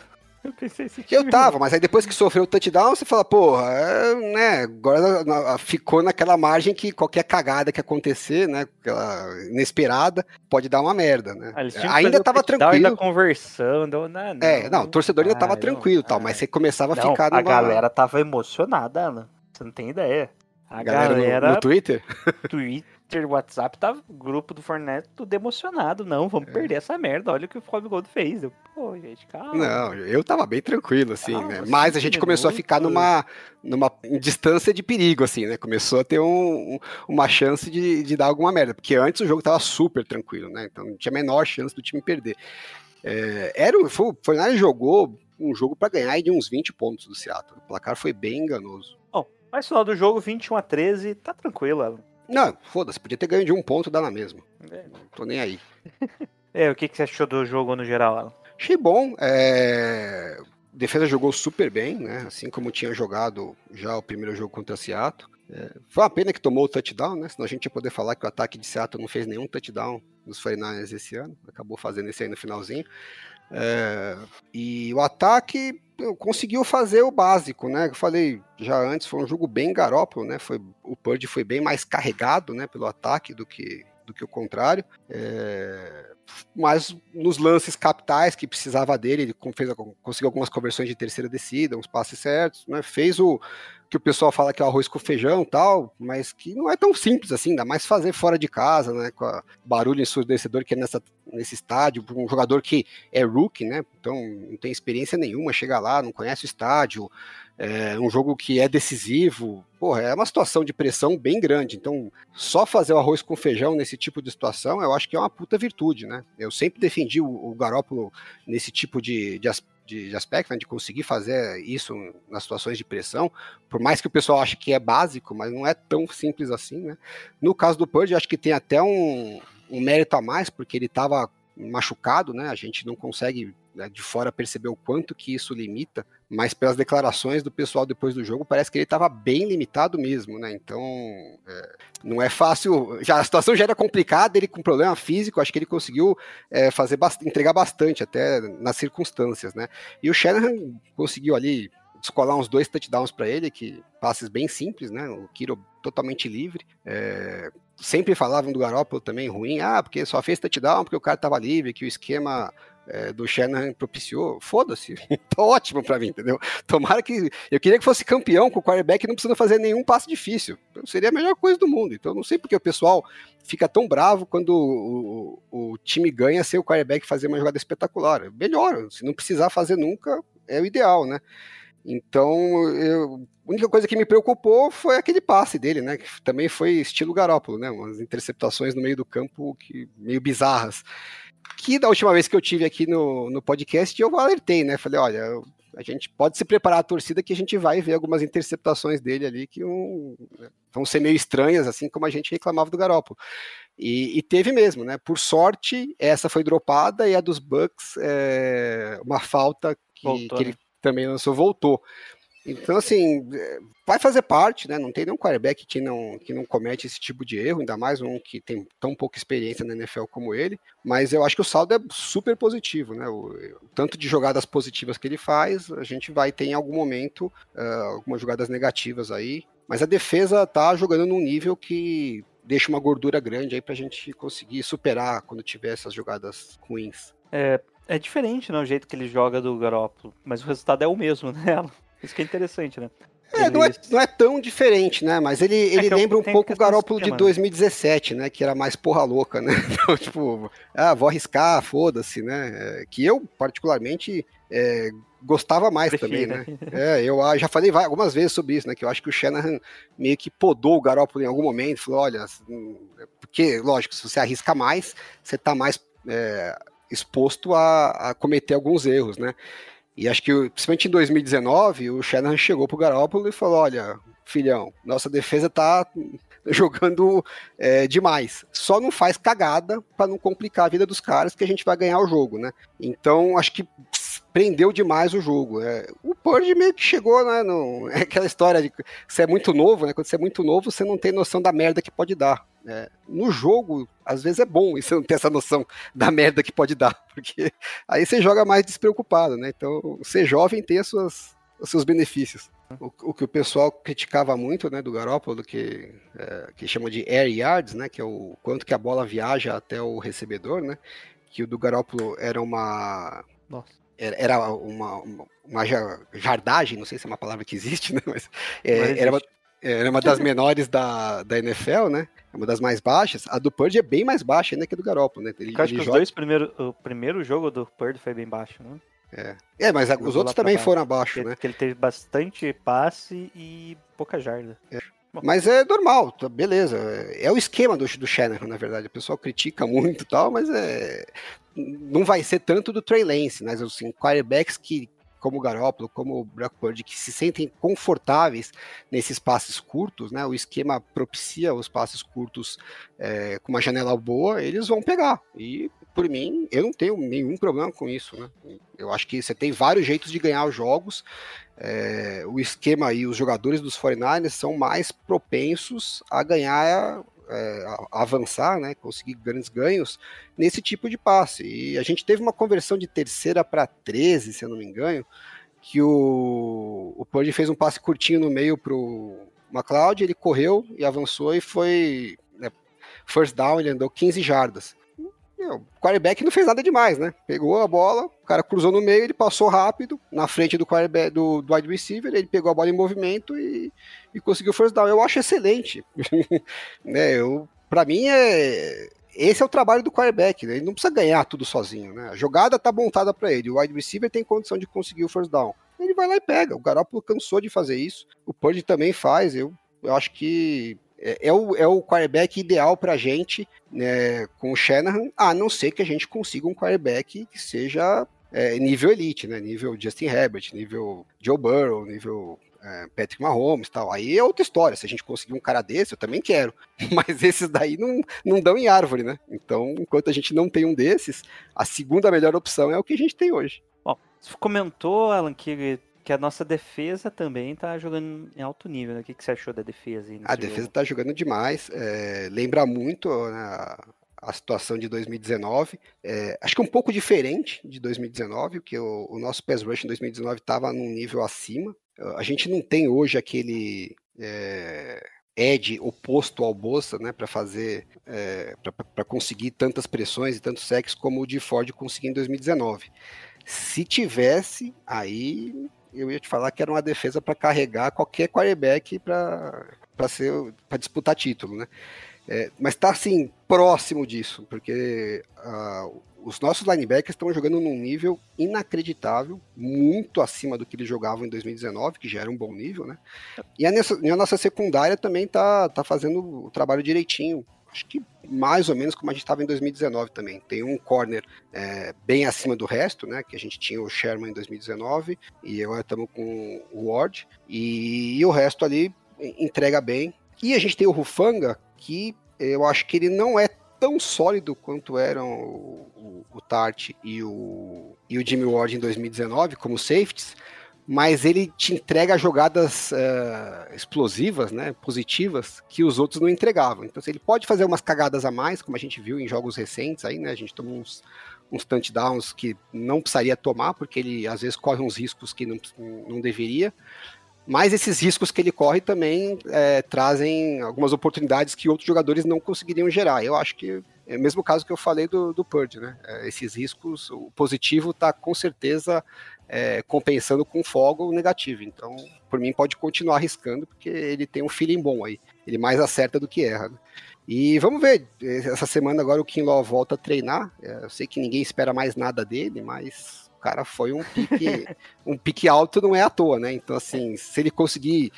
Eu pensei esse Eu tava, mas aí depois que sofreu o touchdown, você fala, porra, é, né, agora ficou naquela margem que qualquer cagada que acontecer, né, aquela inesperada, pode dar uma merda, né? Ah, Ainda tava tranquilo. Ainda conversando. Não, não, É, não, o torcedor ainda tava Ah, não, tranquilo e tal, ah, mas você começava a Não, ficar a numa... galera tava emocionada, Alan. Você não tem ideia. A galera no- galera, no, Twitter? Twitter, WhatsApp, tava grupo do Fortnite tudo emocionado. Não, vamos É. perder essa merda. Olha o que o Rob Gold fez. Eu, Pô, gente, calma. Não, eu tava bem tranquilo, assim, Calma, né? Mas a gente começou a ficar numa, numa distância de perigo, assim, né? Começou a ter um- um- uma chance de, de dar alguma merda. Porque antes o jogo tava super tranquilo, né? Então não tinha a menor chance do time perder. É, era, o- foi, o Fortnite jogou um jogo pra ganhar de uns 20 pontos do Seattle. O placar foi bem enganoso. Mas final do jogo, 21 a 13, tá tranquilo, Alan. Não, foda-se, podia ter ganho de um ponto, dá na mesma. É. Não tô nem aí. É, o que, que você achou do jogo no geral, Alan? Achei bom. é, a defesa jogou super bem, né? Assim como tinha jogado já o primeiro jogo contra Seattle. É, foi uma pena que tomou o touchdown, né? Senão a gente ia poder falar que o ataque de Seattle não fez nenhum touchdown nos 49ers esse ano. Acabou fazendo esse aí no finalzinho. É, e o ataque conseguiu fazer o básico, né? Eu falei já antes, foi um jogo bem garópolo, né? Foi, o Purdy foi bem mais carregado, né? Pelo ataque do que, do que o contrário. É, mas nos lances capitais que precisava dele, ele fez, conseguiu algumas conversões de terceira descida, uns passes certos, né? Fez o que o pessoal fala que é o arroz com feijão tal, mas que não é tão simples assim, ainda mais fazer fora de casa, né? Com a barulho ensurdecedor que é nessa, nesse estádio, um jogador que é rookie, né? Então não tem experiência nenhuma, chega lá, não conhece o estádio, é um jogo que é decisivo, porra, é uma situação de pressão bem grande. Então, só fazer o arroz com feijão nesse tipo de situação, eu acho que é uma puta virtude, né? Eu sempre defendi o, o Garópolo nesse tipo de, de, de- de aspecto, né? de conseguir fazer isso nas situações de pressão, por mais que o pessoal ache que é básico, mas não é tão simples assim, né? No caso do Purdy, acho que tem até um, um mérito a mais, porque ele estava machucado, né? A gente não consegue né, de fora perceber o quanto que isso limita, mas pelas declarações do pessoal depois do jogo, parece que ele estava bem limitado mesmo, né? Então, é, não é fácil. Já a situação já era complicada, ele com problema físico, acho que ele conseguiu é, fazer bast- entregar bastante até nas circunstâncias, né? E o Shanahan conseguiu ali descolar uns dois touchdowns para ele, que passes bem simples, né? O Kiro totalmente livre. É, sempre falavam do Garoppolo também ruim, ah, porque só fez touchdown porque o cara tava livre, que o esquema é, do Shanahan propiciou. Foda-se, tá ótimo para mim, entendeu? Tomara que. Eu queria que fosse campeão com o quarterback não precisando fazer nenhum passe difícil. Então, seria a melhor coisa do mundo. Então, não sei porque o pessoal fica tão bravo quando o, o, o time ganha sem o quarterback fazer uma jogada espetacular. Melhor, se não precisar fazer nunca, é o ideal, né? Então, eu, a única coisa que me preocupou foi aquele passe dele, né? Que também foi estilo Garópolo, né? Umas interceptações no meio do campo que, meio bizarras. Que da última vez que eu tive aqui no, no podcast, eu alertei, né? Falei, olha, a gente pode se preparar a torcida que a gente vai ver algumas interceptações dele ali que um, vão ser meio estranhas, assim como a gente reclamava do Garópolo. E, e, teve mesmo, né? Por sorte, essa foi dropada e a dos Bucks, é, uma falta que, Voltou, que né? Também lançou, voltou. Então, assim, vai fazer parte, né? Não tem nenhum quarterback que não, que não comete esse tipo de erro, ainda mais um que tem tão pouca experiência na NFL como ele. Mas eu acho que o saldo é super positivo, né? O, o tanto de jogadas positivas que ele faz, a gente vai ter em algum momento uh, algumas jogadas negativas aí. Mas a defesa tá jogando num nível que deixa uma gordura grande aí pra gente conseguir superar quando tiver essas jogadas ruins. É, é diferente, né, o jeito que ele joga do Garópolo, mas o resultado é o mesmo, né? Isso que é interessante, né? É, não, é, não é tão diferente, né? Mas ele, ele que eu- lembra um pouco o Garópolo de esquema, né? 2017, né? Que era mais porra louca, né? Então, tipo, ah, vou arriscar, foda-se, né? É, Que eu, particularmente, é, gostava mais também, né? Prefiro. É, eu ah, já falei algumas vezes sobre isso, né? Que eu acho que o Shanahan meio que podou o Garópolo em algum momento, falou, olha, hum, porque, lógico, se você arrisca mais, você tá mais é, exposto a, a cometer alguns erros, né? E acho que, principalmente em 2019, o Shanahan chegou pro Garópolo e falou, olha, filhão, nossa defesa tá jogando é, demais. Só não faz cagada para não complicar a vida dos caras que a gente vai ganhar o jogo, né? Então, acho que prendeu demais o jogo. É, o Purdy meio que chegou, né? No, é aquela história de você é muito novo, né? Quando você é muito novo, você não tem noção da merda que pode dar. né? no jogo, às vezes é bom você não ter essa noção da merda que pode dar, porque aí você joga mais despreocupado, né? Então, ser jovem tem as suas, os seus benefícios. O, o que o pessoal criticava muito, né, do Garópolo, que, é, que chama de air yards, né, que é o quanto que a bola viaja até o recebedor, né, que o do Garópolo era uma Nossa. Era uma, uma, uma ja- jardagem, não sei se é uma palavra que existe, né, mas é, Mas era, uma, existe. era uma das menores da, da NFL, né, é uma das mais baixas. A do Purdy é bem mais baixa ainda que a do Garópolo, né, ele, Eu acho que os joga- dois primeiros. O primeiro jogo do Purdy foi bem baixo, né? É, mas a- Jogou os outros também foram abaixo, Porque, né. porque ele teve bastante passe e pouca jarda. Mas é normal, tá- beleza. É o esquema do, do Shanahan, na verdade. O pessoal critica muito e tal, mas é, não vai ser tanto do Trey Lance, mas assim, quarterbacks que, como o Garoppolo, como o Brock Purdy, que se sentem confortáveis nesses passes curtos, né? O esquema propicia os passes curtos é, com uma janela boa, eles vão pegar. E por mim, eu não tenho nenhum problema com isso, né? Eu acho que você tem vários jeitos de ganhar os jogos. É, o esquema e os jogadores dos 49ers são mais propensos a ganhar, é, avançar, né, conseguir grandes ganhos nesse tipo de passe. E a gente teve uma conversão de terceira para 13, se eu não me engano, que o, o Purdy fez um passe curtinho no meio pro McLeod, ele correu e avançou e foi né, first down, ele andou 15 jardas. Meu, O quarterback não fez nada demais, né? Pegou a bola, o cara cruzou no meio, ele passou rápido na frente do quarterback, do, do wide receiver, ele pegou a bola em movimento e, e conseguiu first down. Eu acho excelente. né, eu, pra mim, é, esse é o trabalho do quarterback. Né? Ele não precisa ganhar tudo sozinho. Né? A jogada tá montada para ele. O wide receiver tem condição de conseguir o first down. Ele vai lá e pega. O Garoppolo cansou de fazer isso. O Purdy também faz. Eu, eu acho que é, é o, é o quarterback ideal pra gente né, com o Shanahan, a não ser que a gente consiga um quarterback que seja é, nível elite, né? Nível Justin Herbert, nível Joe Burrow, nível é, Patrick Mahomes tal. Aí é outra história. Se a gente conseguir um cara desse, eu também quero. Mas esses daí não, não dão em árvore, né? Então, enquanto a gente não tem um desses, a segunda melhor opção é o que a gente tem hoje. Bom, você comentou, Alan, que, que a nossa defesa também tá jogando em alto nível, né? O que, que você achou da defesa A defesa jogo? tá jogando demais. é, lembra muito né, a, situação de 2019. É, acho que um pouco diferente de 2019, porque o, o nosso pass rush em 2019 estava num nível acima. A gente não tem hoje aquele é, edge oposto ao Bolsa, né, para fazer, é, para conseguir tantas pressões e tantos sacks como o de Ford conseguiu em 2019. Se tivesse, aí eu ia te falar que era uma defesa para carregar qualquer quarterback para ser para disputar título, né? É, mas tá assim, próximo disso, porque ah, os nossos linebackers estão jogando num nível inacreditável, muito acima do que eles jogavam em 2019, que já era um bom nível, né? E a, e a nossa secundária também tá, tá fazendo o trabalho direitinho. Acho que mais ou menos como a gente estava em 2019 também. Tem um corner é, bem acima do resto, né? Que a gente tinha o Sherman em 2019 e agora estamos com o Ward. E, e o resto ali entrega bem. E a gente tem o Rufanga, que eu acho que ele não é tão sólido quanto eram o, o, o Tart e o, e o Jimmy Ward em 2019, como safeties, mas ele te entrega jogadas eh, explosivas, né, positivas, que os outros não entregavam. Então, assim, ele pode fazer umas cagadas a mais, como a gente viu em jogos recentes aí, né, a gente tomou uns, uns touchdowns que não precisaria tomar, porque ele às vezes corre uns riscos que não, não deveria, mas esses riscos que ele corre também é, trazem algumas oportunidades que outros jogadores não conseguiriam gerar. Eu acho que é o mesmo caso que eu falei do, do Purdy, né? É, esses riscos, o positivo está com certeza é, compensando com folga o negativo. Então, por mim, pode continuar arriscando, porque ele tem um feeling bom aí. Ele mais acerta do que erra. né? E vamos ver, essa semana agora o Kinlaw volta a treinar. É, Eu sei que ninguém espera mais nada dele, mas o cara foi um pique, um pique alto, não é à toa, né? Então, assim, se ele conseguir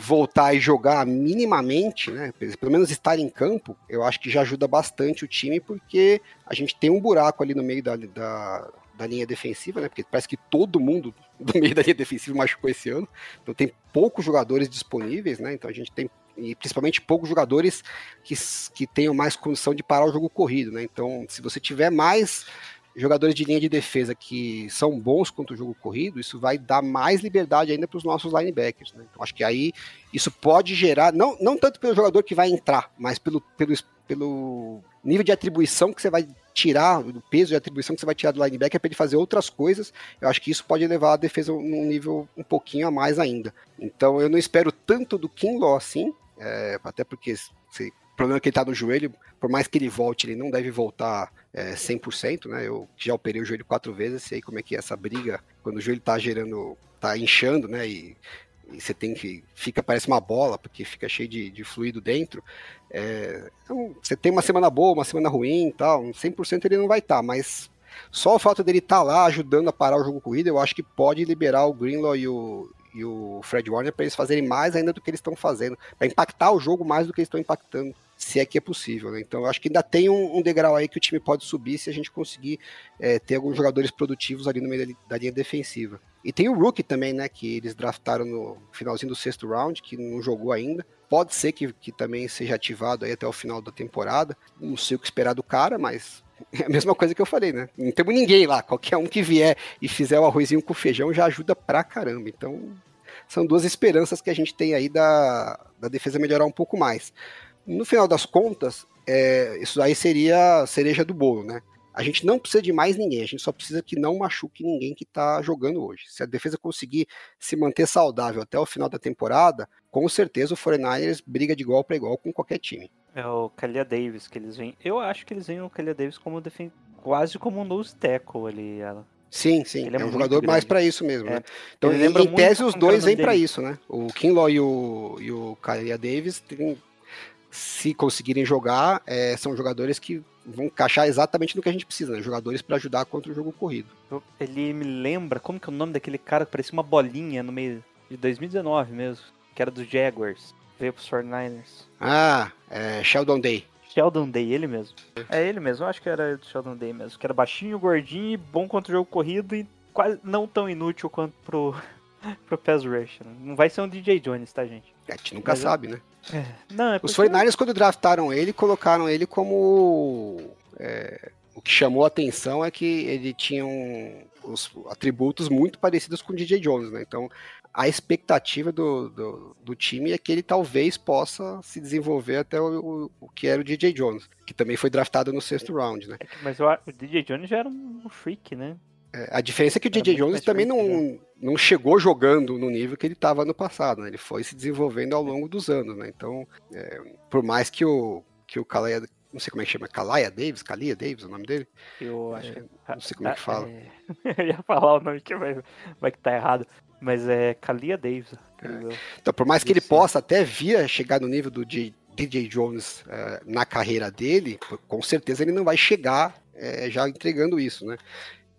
voltar e jogar minimamente, né? Pelo menos estar em campo, eu acho que já ajuda bastante o time, porque a gente tem um buraco ali no meio da, da, da linha defensiva, né? Porque parece que todo mundo do meio da linha defensiva machucou esse ano. Então tem poucos jogadores disponíveis, né? Então a gente tem e principalmente poucos jogadores que, que tenham mais condição de parar o jogo corrido, né? Então, se você tiver mais jogadores de linha de defesa que são bons contra o jogo corrido, isso vai dar mais liberdade ainda para os nossos linebackers. Né? Então, acho que aí isso pode gerar, não, não tanto pelo jogador que vai entrar, mas pelo, pelo, pelo nível de atribuição que você vai tirar, do peso de atribuição que você vai tirar do linebacker para ele fazer outras coisas. Eu acho que isso pode levar a defesa num nível um pouquinho a mais ainda. Então, eu não espero tanto do Kinlaw assim, é, até porque se, o problema é que ele tá no joelho, por mais que ele volte, ele não deve voltar é, 100%, né? Eu já operei o joelho quatro vezes, sei como é que é essa briga, quando o joelho tá gerando, tá inchando, né? E, e você tem que, fica, parece uma bola, porque fica cheio de, de fluido dentro. É, então, você tem uma semana boa, uma semana ruim e tal, 100% ele não vai estar, tá, mas só o fato dele estar tá lá ajudando a parar o jogo corrido, eu acho que pode liberar o Greenlaw e o, e o Fred Warner para eles fazerem mais ainda do que eles estão fazendo, para impactar o jogo mais do que eles estão impactando, se é que é possível. Né? Então acho que ainda tem um, um, degrau aí que o time pode subir se a gente conseguir é, ter alguns jogadores produtivos ali no meio da, da, linha defensiva. E tem o Rookie também, né? Que eles draftaram no finalzinho do sexto round, que não jogou ainda. Pode ser que, que também seja ativado aí até o final da temporada. Não sei o que esperar do cara, mas é a mesma coisa que eu falei, né? Não temos ninguém lá. Qualquer um que vier e fizer o arrozinho com feijão já ajuda pra caramba. Então, são duas esperanças que a gente tem aí da, da defesa melhorar um pouco mais. No final das contas, é, isso aí seria a cereja do bolo, né? A gente não precisa de mais ninguém, a gente só precisa que não machuque ninguém que está jogando hoje. Se a defesa conseguir se manter saudável até o final da temporada, com certeza o 49ers briga de igual para igual com qualquer time. É o Kalia Davis que eles vêm. Eu acho que eles veem o Kalia Davis como defen... quase como um nose tackle ali. Ela. Sim, sim. Ele é é, um jogador mais grande. para isso mesmo, É. né? Então, em, em tese, os dois vêm para isso, né? O Kinlaw e o, e o Kalia Davis, tem- se conseguirem jogar, é, são jogadores que vão encaixar exatamente no que a gente precisa, né? Jogadores para ajudar contra o jogo corrido. Eu- Ele me lembra, como que é o nome daquele cara que parecia uma bolinha no meio de 2019 mesmo, que era dos Jaguars, veio pros 49ers. Ah, é, Sheldon Day. Sheldon Day, ele mesmo. É ele mesmo, eu acho que era do Sheldon Day mesmo, que era baixinho, gordinho, e bom contra o jogo corrido e quase não tão inútil quanto pro, pro pass rush. né? Não vai ser um DJ Jones, tá, gente? A gente nunca Mas eu- sabe, né? Não, é Os porque- 49ers, quando draftaram ele, colocaram ele como. é, o que chamou a atenção é que ele tinha um- os atributos muito parecidos com o DJ Jones, né? Então, a expectativa do, do, do time é que ele talvez possa se desenvolver até o, o, o que era o DJ Jones, que também foi draftado no sexto round, né? é Mas a- o DJ Jones já era um freak, né? É, A diferença é que o Era DJ Jones também não, não chegou jogando no nível que ele estava no passado, né? Ele foi se desenvolvendo ao longo dos anos, né? Então, é, por mais que o, que o Kalaya, não sei como é que chama, Kalaya Davis, Kalia Davis, o nome dele? Eu acho que. não sei como é que fala. é- eu ia falar o nome que vai, vai que tá errado. Mas é Kalia Davis. É. Então, por mais que ele Isso. possa até vir chegar no nível do, DJ Jones é, na carreira dele, com certeza ele não vai chegar é, já entregando isso, né?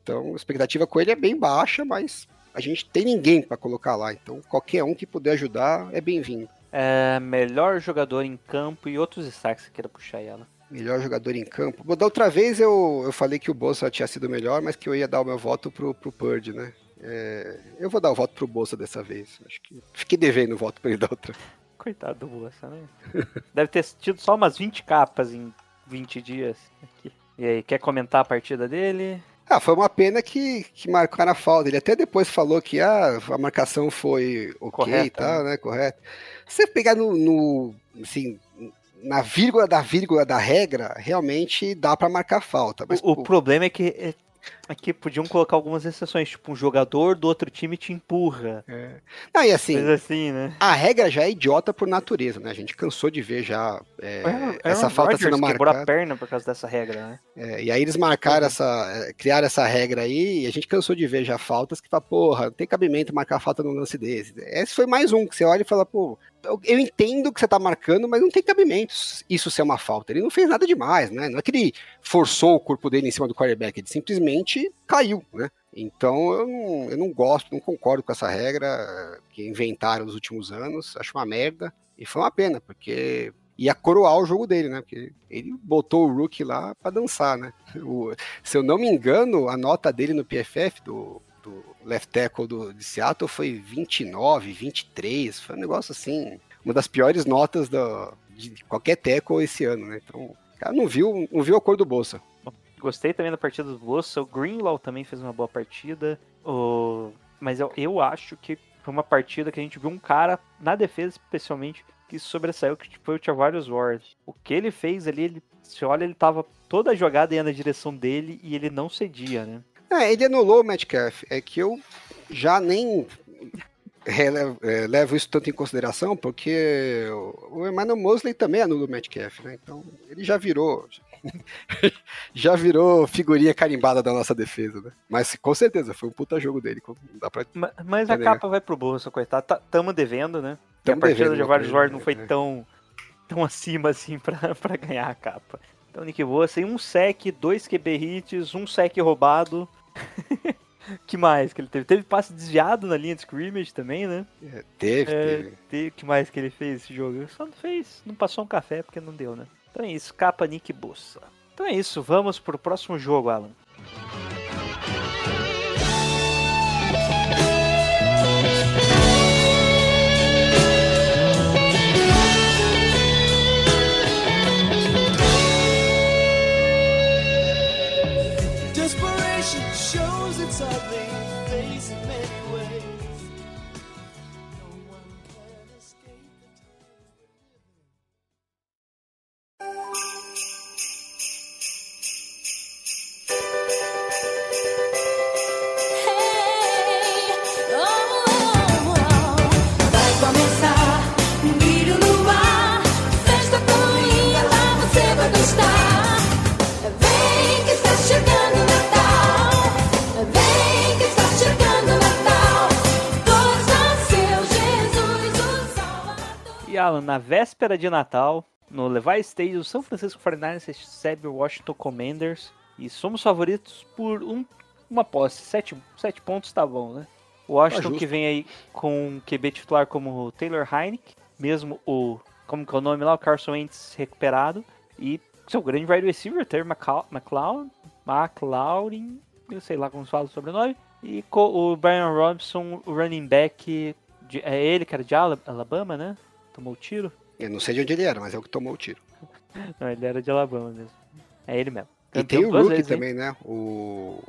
Então a expectativa com ele é bem baixa, mas a gente tem ninguém para colocar lá. Então qualquer um que puder ajudar é bem-vindo. É, melhor jogador em campo e outros destaques que queira puxar ela. Melhor jogador em campo. Bom, da outra vez eu, eu falei que o Bolsa tinha sido melhor, mas que eu ia dar o meu voto pro, pro Purdy, né? É, eu vou dar o voto pro Bolsa dessa vez. Acho que fiquei devendo o voto pra ele da outra. Coitado do Bolsa, né? Deve ter tido só umas 20 capas em 20 dias. Aqui. E aí, quer comentar a partida dele? Ah, foi uma pena que, que marcaram a falta. Ele até depois falou que ah, a marcação foi ok Correta, e tal, né? Correto. Se você pegar no, no, assim, na vírgula da vírgula da regra, realmente dá pra marcar falta. Mas, o, o problema é que, é, é que podiam colocar algumas exceções, tipo, um jogador do outro time te empurra. não, e assim, assim, né? a regra já é idiota por natureza, né? A gente cansou de ver já é, Aaron- essa Aaron falta Rodgers sendo quebrou a marcada. perna por causa dessa regra, né? É, e aí eles marcaram essa. é, criaram essa regra aí, e a gente cansou de ver já faltas que fala, porra, não tem cabimento marcar falta num lance desse. Esse foi mais um que você olha e fala, pô, eu, eu entendo que você tá marcando, mas não tem cabimento isso ser uma falta. Ele não fez nada demais, né? Não é que ele forçou o corpo dele em cima do quarterback, ele simplesmente caiu, né? Então eu não, eu não gosto, não concordo com essa regra eh, que inventaram nos últimos anos, acho uma merda. E foi uma pena, porque ia coroar o jogo dele, né? Porque ele botou o Rook lá pra dançar, né? O- se eu não me engano, a nota dele no PFF do, do left tackle do, de Seattle foi 29, 23, foi um negócio assim, uma das piores notas do, de qualquer tackle esse ano, né? Então, o cara não viu, não viu a cor do bolsa. Gostei também da partida do Bolsa. O Greenlaw também fez uma boa partida. O... Mas eu, eu acho que foi uma partida que a gente viu um cara, na defesa especialmente, que sobressaiu, que foi o Travarius Ward. O que ele fez ali, ele, você olha, ele tava toda a jogada ia na direção dele e ele não cedia, né? É, ele anulou o Metcalf. É que eu já nem é, levo isso tanto em consideração, porque o Emmanuel Mosley também anulou o Metcalf, né? Então ele já virou. já virou figurinha carimbada da nossa defesa, né? Mas com certeza, foi um puta jogo dele. Dá pra. Ma- Mas a capa vai pro Bolsa, coitado. Tá- Tamo devendo, né? E Tamo a partida devendo Javarius coisa, Ward não foi né? tão, tão acima assim pra, pra ganhar a capa. Então, Nick Bosa, em um sec, dois QB hits, um sec roubado. que mais que ele teve? Teve passe desviado na linha de scrimmage também, né? É, teve, É, teve. teve- que mais que ele fez esse jogo? Ele Só não fez, não passou um café porque não deu, né? Então é isso, capa Nick Bosa. Então é isso, vamos pro próximo jogo, Alan. Na véspera de Natal, no Levi Stadium, o São Francisco 49ers recebe o Washington Commanders e somos favoritos por um, uma posse. Sete, sete pontos tá bom, né? O Washington justo. que vem aí com um QB titular como o Taylor Heineck, mesmo o, como que é o nome lá, o Carson Wentz recuperado, e seu grande wide receiver, Terry McLeod, McLaurin, eu sei lá como se fala o sobrenome, e o Brian Robinson, o running back, de- é ele que era de Ala- Alabama, né? Tomou o tiro? Eu não sei de onde ele era, mas é o que tomou o tiro. Não, ele era de Alabama mesmo. É ele mesmo. E Campeão tem o Rookie vezes, hein? também, né? O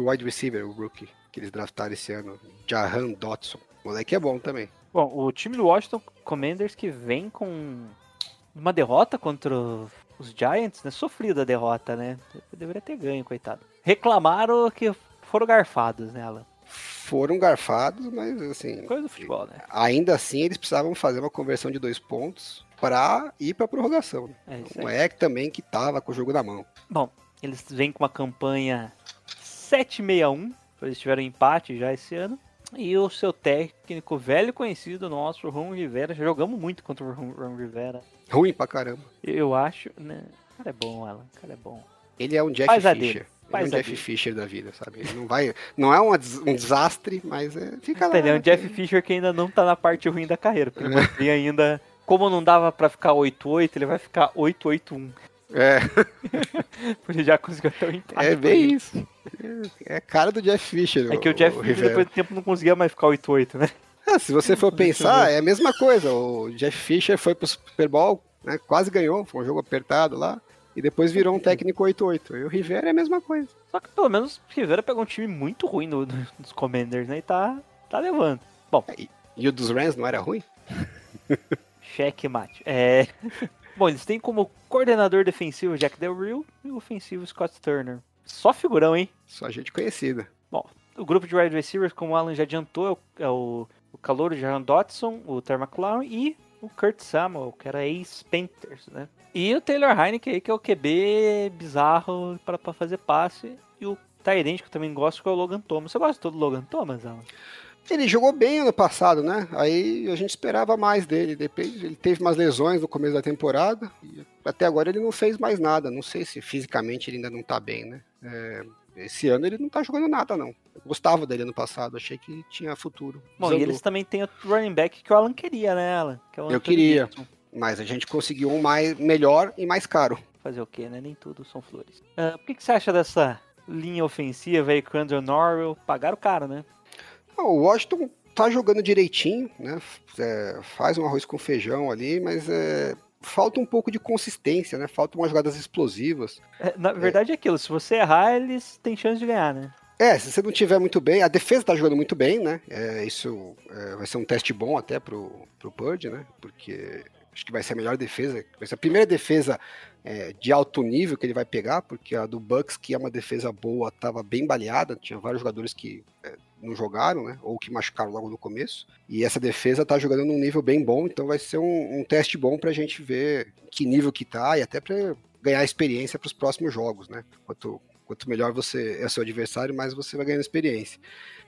o wide receiver, o Rookie, que eles draftaram esse ano. Jahan Dotson. O moleque é bom também. Bom, o time do Washington Commanders que vem com uma derrota contra os Giants, né? Sofrida a derrota, né? Deveria ter ganho, coitado. Reclamaram que foram garfados, né, Alan? Foram garfados, mas assim. Coisa do futebol, né? Ainda assim, eles precisavam fazer uma conversão de dois pontos para ir para prorrogação. né? É isso Não aí. é que também que tava com o jogo na mão. Bom, eles vêm com uma campanha 7-61. Eles tiveram empate já esse ano. E o seu técnico velho conhecido nosso, Ron Rivera. Já jogamos muito contra o Ron, Rivera. Ruim pra caramba. Eu acho, né? O cara é bom, Alan. O cara é bom. Ele é um Jeff Faz a Dele. Ele é um Jeff. Fisher da vida, sabe? Ele não vai. Não é um, um desastre, mas é, fica lá. Ele é um Jeff Fisher que ainda não tá na parte ruim da carreira. Porque ele mantém ainda. Como não dava pra ficar 8-8, ele vai ficar 8-8-1. É, Porque já conseguiu até o empate. é bem isso. É, é cara do Jeff Fisher. É que o Jeff Fisher Rivera. depois do tempo não conseguia mais ficar 8-8, né? Ah, se você for pensar, é a mesma coisa. O Jeff Fisher foi pro Super Bowl, né, quase ganhou, foi um jogo apertado lá, e depois virou um técnico 8-8. E o Rivera é a mesma coisa. Só que pelo menos o Rivera pegou um time muito ruim no- no- dos Commanders, né? E tá, tá levando. Bom, E o dos Rams não era ruim? cheque mate. É. Bom, eles têm como coordenador defensivo Jack Del Rio e o ofensivo Scott Turner. Só figurão, hein? Só gente conhecida. Bom, o grupo de wide receivers, como o Alan já adiantou, é o, é o, o calouro Jahan Dotson, o Terry McLaurin e o Kurt Samuel, que era ex-Panthers, né? E o Taylor Heineken aí, que é o QB bizarro pra, pra fazer passe. E o Tyrant, que eu também gosto, que é o Logan Thomas. Você gosta do Logan Thomas, Alan? Ele jogou bem ano passado, né? Aí a gente esperava mais dele. Depende, ele teve umas lesões no começo da temporada. E até agora ele não fez mais nada. Não sei se fisicamente ele ainda não tá bem, né? É, esse ano ele não tá jogando nada, não. Eu gostava dele ano passado, achei que tinha futuro. Bom, e eles também têm outro running back que o Alan queria, né, Alan? Que é o Eu queria. Gibson. Mas a gente conseguiu um mais, melhor e mais caro. Fazer o quê, né? Nem tudo são flores. Ah, o que, que você acha dessa linha ofensiva aí com o Andrew Norwell? Pagaram caro, né? Ah, O Washington tá jogando direitinho, né? É, faz um arroz com feijão ali, mas é, falta um pouco de consistência, né? Faltam umas jogadas explosivas. É, Na verdade é aquilo, se você errar, eles têm chance de ganhar, né? É, se você não tiver muito bem, a defesa tá jogando muito bem, né? É, isso é, vai ser um teste bom até pro, pro Purge, né? Porque acho que vai ser a melhor defesa, vai ser a primeira defesa é, de alto nível que ele vai pegar, porque a do Bucks, que é uma defesa boa, tava bem baleada, tinha vários jogadores que é, não jogaram, né? Ou que machucaram logo no começo. E essa defesa tá jogando num nível bem bom, então vai ser um, um teste bom pra gente ver que nível que tá e até pra ganhar experiência para os próximos jogos, né? Quanto, quanto melhor você é seu adversário, mais você vai ganhando experiência.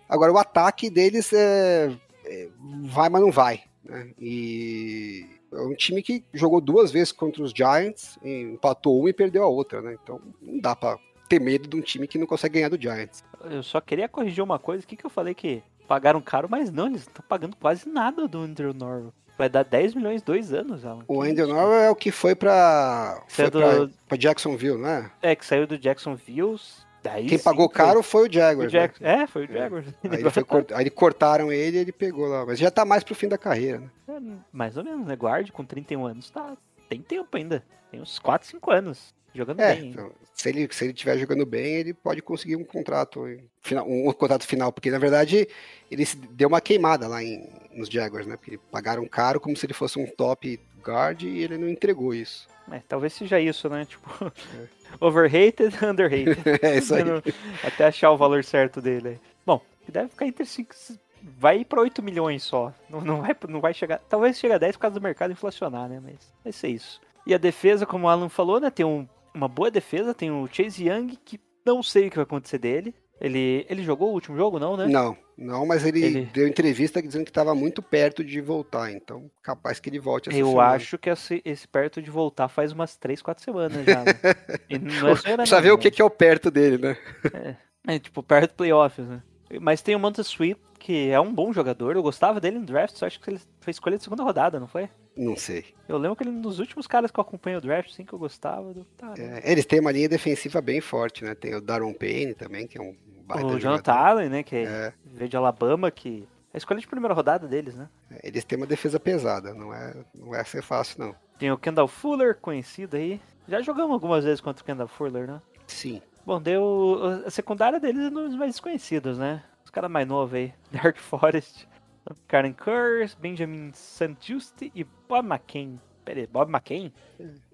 Agora, o ataque deles é, é, vai, mas não vai. Né? E é um time que jogou duas vezes contra os Giants, empatou uma e perdeu a outra, né? Então não dá pra ter medo de um time que não consegue ganhar do Giants. Eu só queria corrigir uma coisa, o que, que eu falei que pagaram caro, mas não, eles estão pagando quase nada do Andrew Norwell. Vai dar 10 milhões dois anos, Alan. O Andrew? Norwell é o que foi pra, é foi pra, do- pra Jacksonville, não é? É, que saiu do Jacksonville. Daí Quem pagou foi caro foi o o Jaguars. né? É, foi o Jaguars. Aí, ele foi cort- aí cortaram ele e ele pegou lá. Mas já tá mais pro fim da carreira, né? É, mais ou menos, né? Guarde com 31 anos, tá. Tem tempo ainda. Tem uns 4, 5 anos. Jogando É, bem. então, se ele se ele estiver jogando bem, ele pode conseguir um contrato final, um contrato final, porque na verdade ele se deu uma queimada lá em, nos Jaguars, né? Porque pagaram caro como se ele fosse um top guard e ele não entregou isso. É, talvez seja isso, né? Tipo, overrated, underrated. É isso aí. Até achar o valor certo dele. Bom, deve ficar entre 5. Vai ir pra 8 milhões só. Não, não, vai, não vai chegar. Talvez chegue a 10 por causa do mercado inflacionar, né? Mas vai ser isso. E a defesa, como o Alan falou, né? Tem um- uma boa defesa. Tem o Chase Young, que não sei o que vai acontecer dele. Ele, ele jogou o último jogo, não, né? Não, não, mas ele, Ele- deu entrevista dizendo que estava muito perto de voltar, então capaz que ele volte essa Eu semana. acho que esse, esse perto de voltar faz umas 3, 4 semanas já. né? E não é Precisa ver o né? que, que é o perto dele, né? É, tipo, perto do playoffs, né? Mas tem o Monta Sweep, que é um bom jogador. Eu gostava dele no draft, só acho que ele foi escolha de segunda rodada, não foi? Não sei. Eu lembro que ele, nos últimos caras que eu acompanhei o draft, assim, que eu gostava. Do... Tá, né? É, eles têm uma linha defensiva bem forte, né? Tem o Daron Payne também, que é um baita o. Jonathan Allen, né? Que É. veio de Alabama, que é a escolha de primeira rodada deles, né? Eles têm uma defesa pesada, não é, não vai ser fácil, não. Tem o Kendall Fuller, conhecido aí. Já jogamos algumas vezes contra o Kendall Fuller, né? Sim. Bom, deu. A secundária deles é um dos mais desconhecidos, né? Os caras mais novos aí. Dark Forest, Karen Kurz, Benjamin St. e Bob McCain. Pera aí, Bob McCain?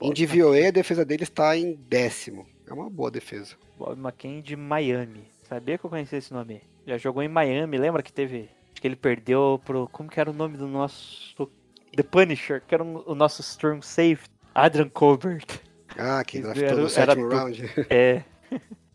Em DVOA, a defesa deles está em décimo. É uma boa defesa. Bob McCain de Miami. Sabia que eu conhecia esse nome? Já jogou em Miami, lembra que teve. Acho que ele perdeu pro. Como que era o nome do nosso. The Punisher, que era um- o nosso strong safety. Adrian Colbert. Ah, que draftou no era sétimo round. É.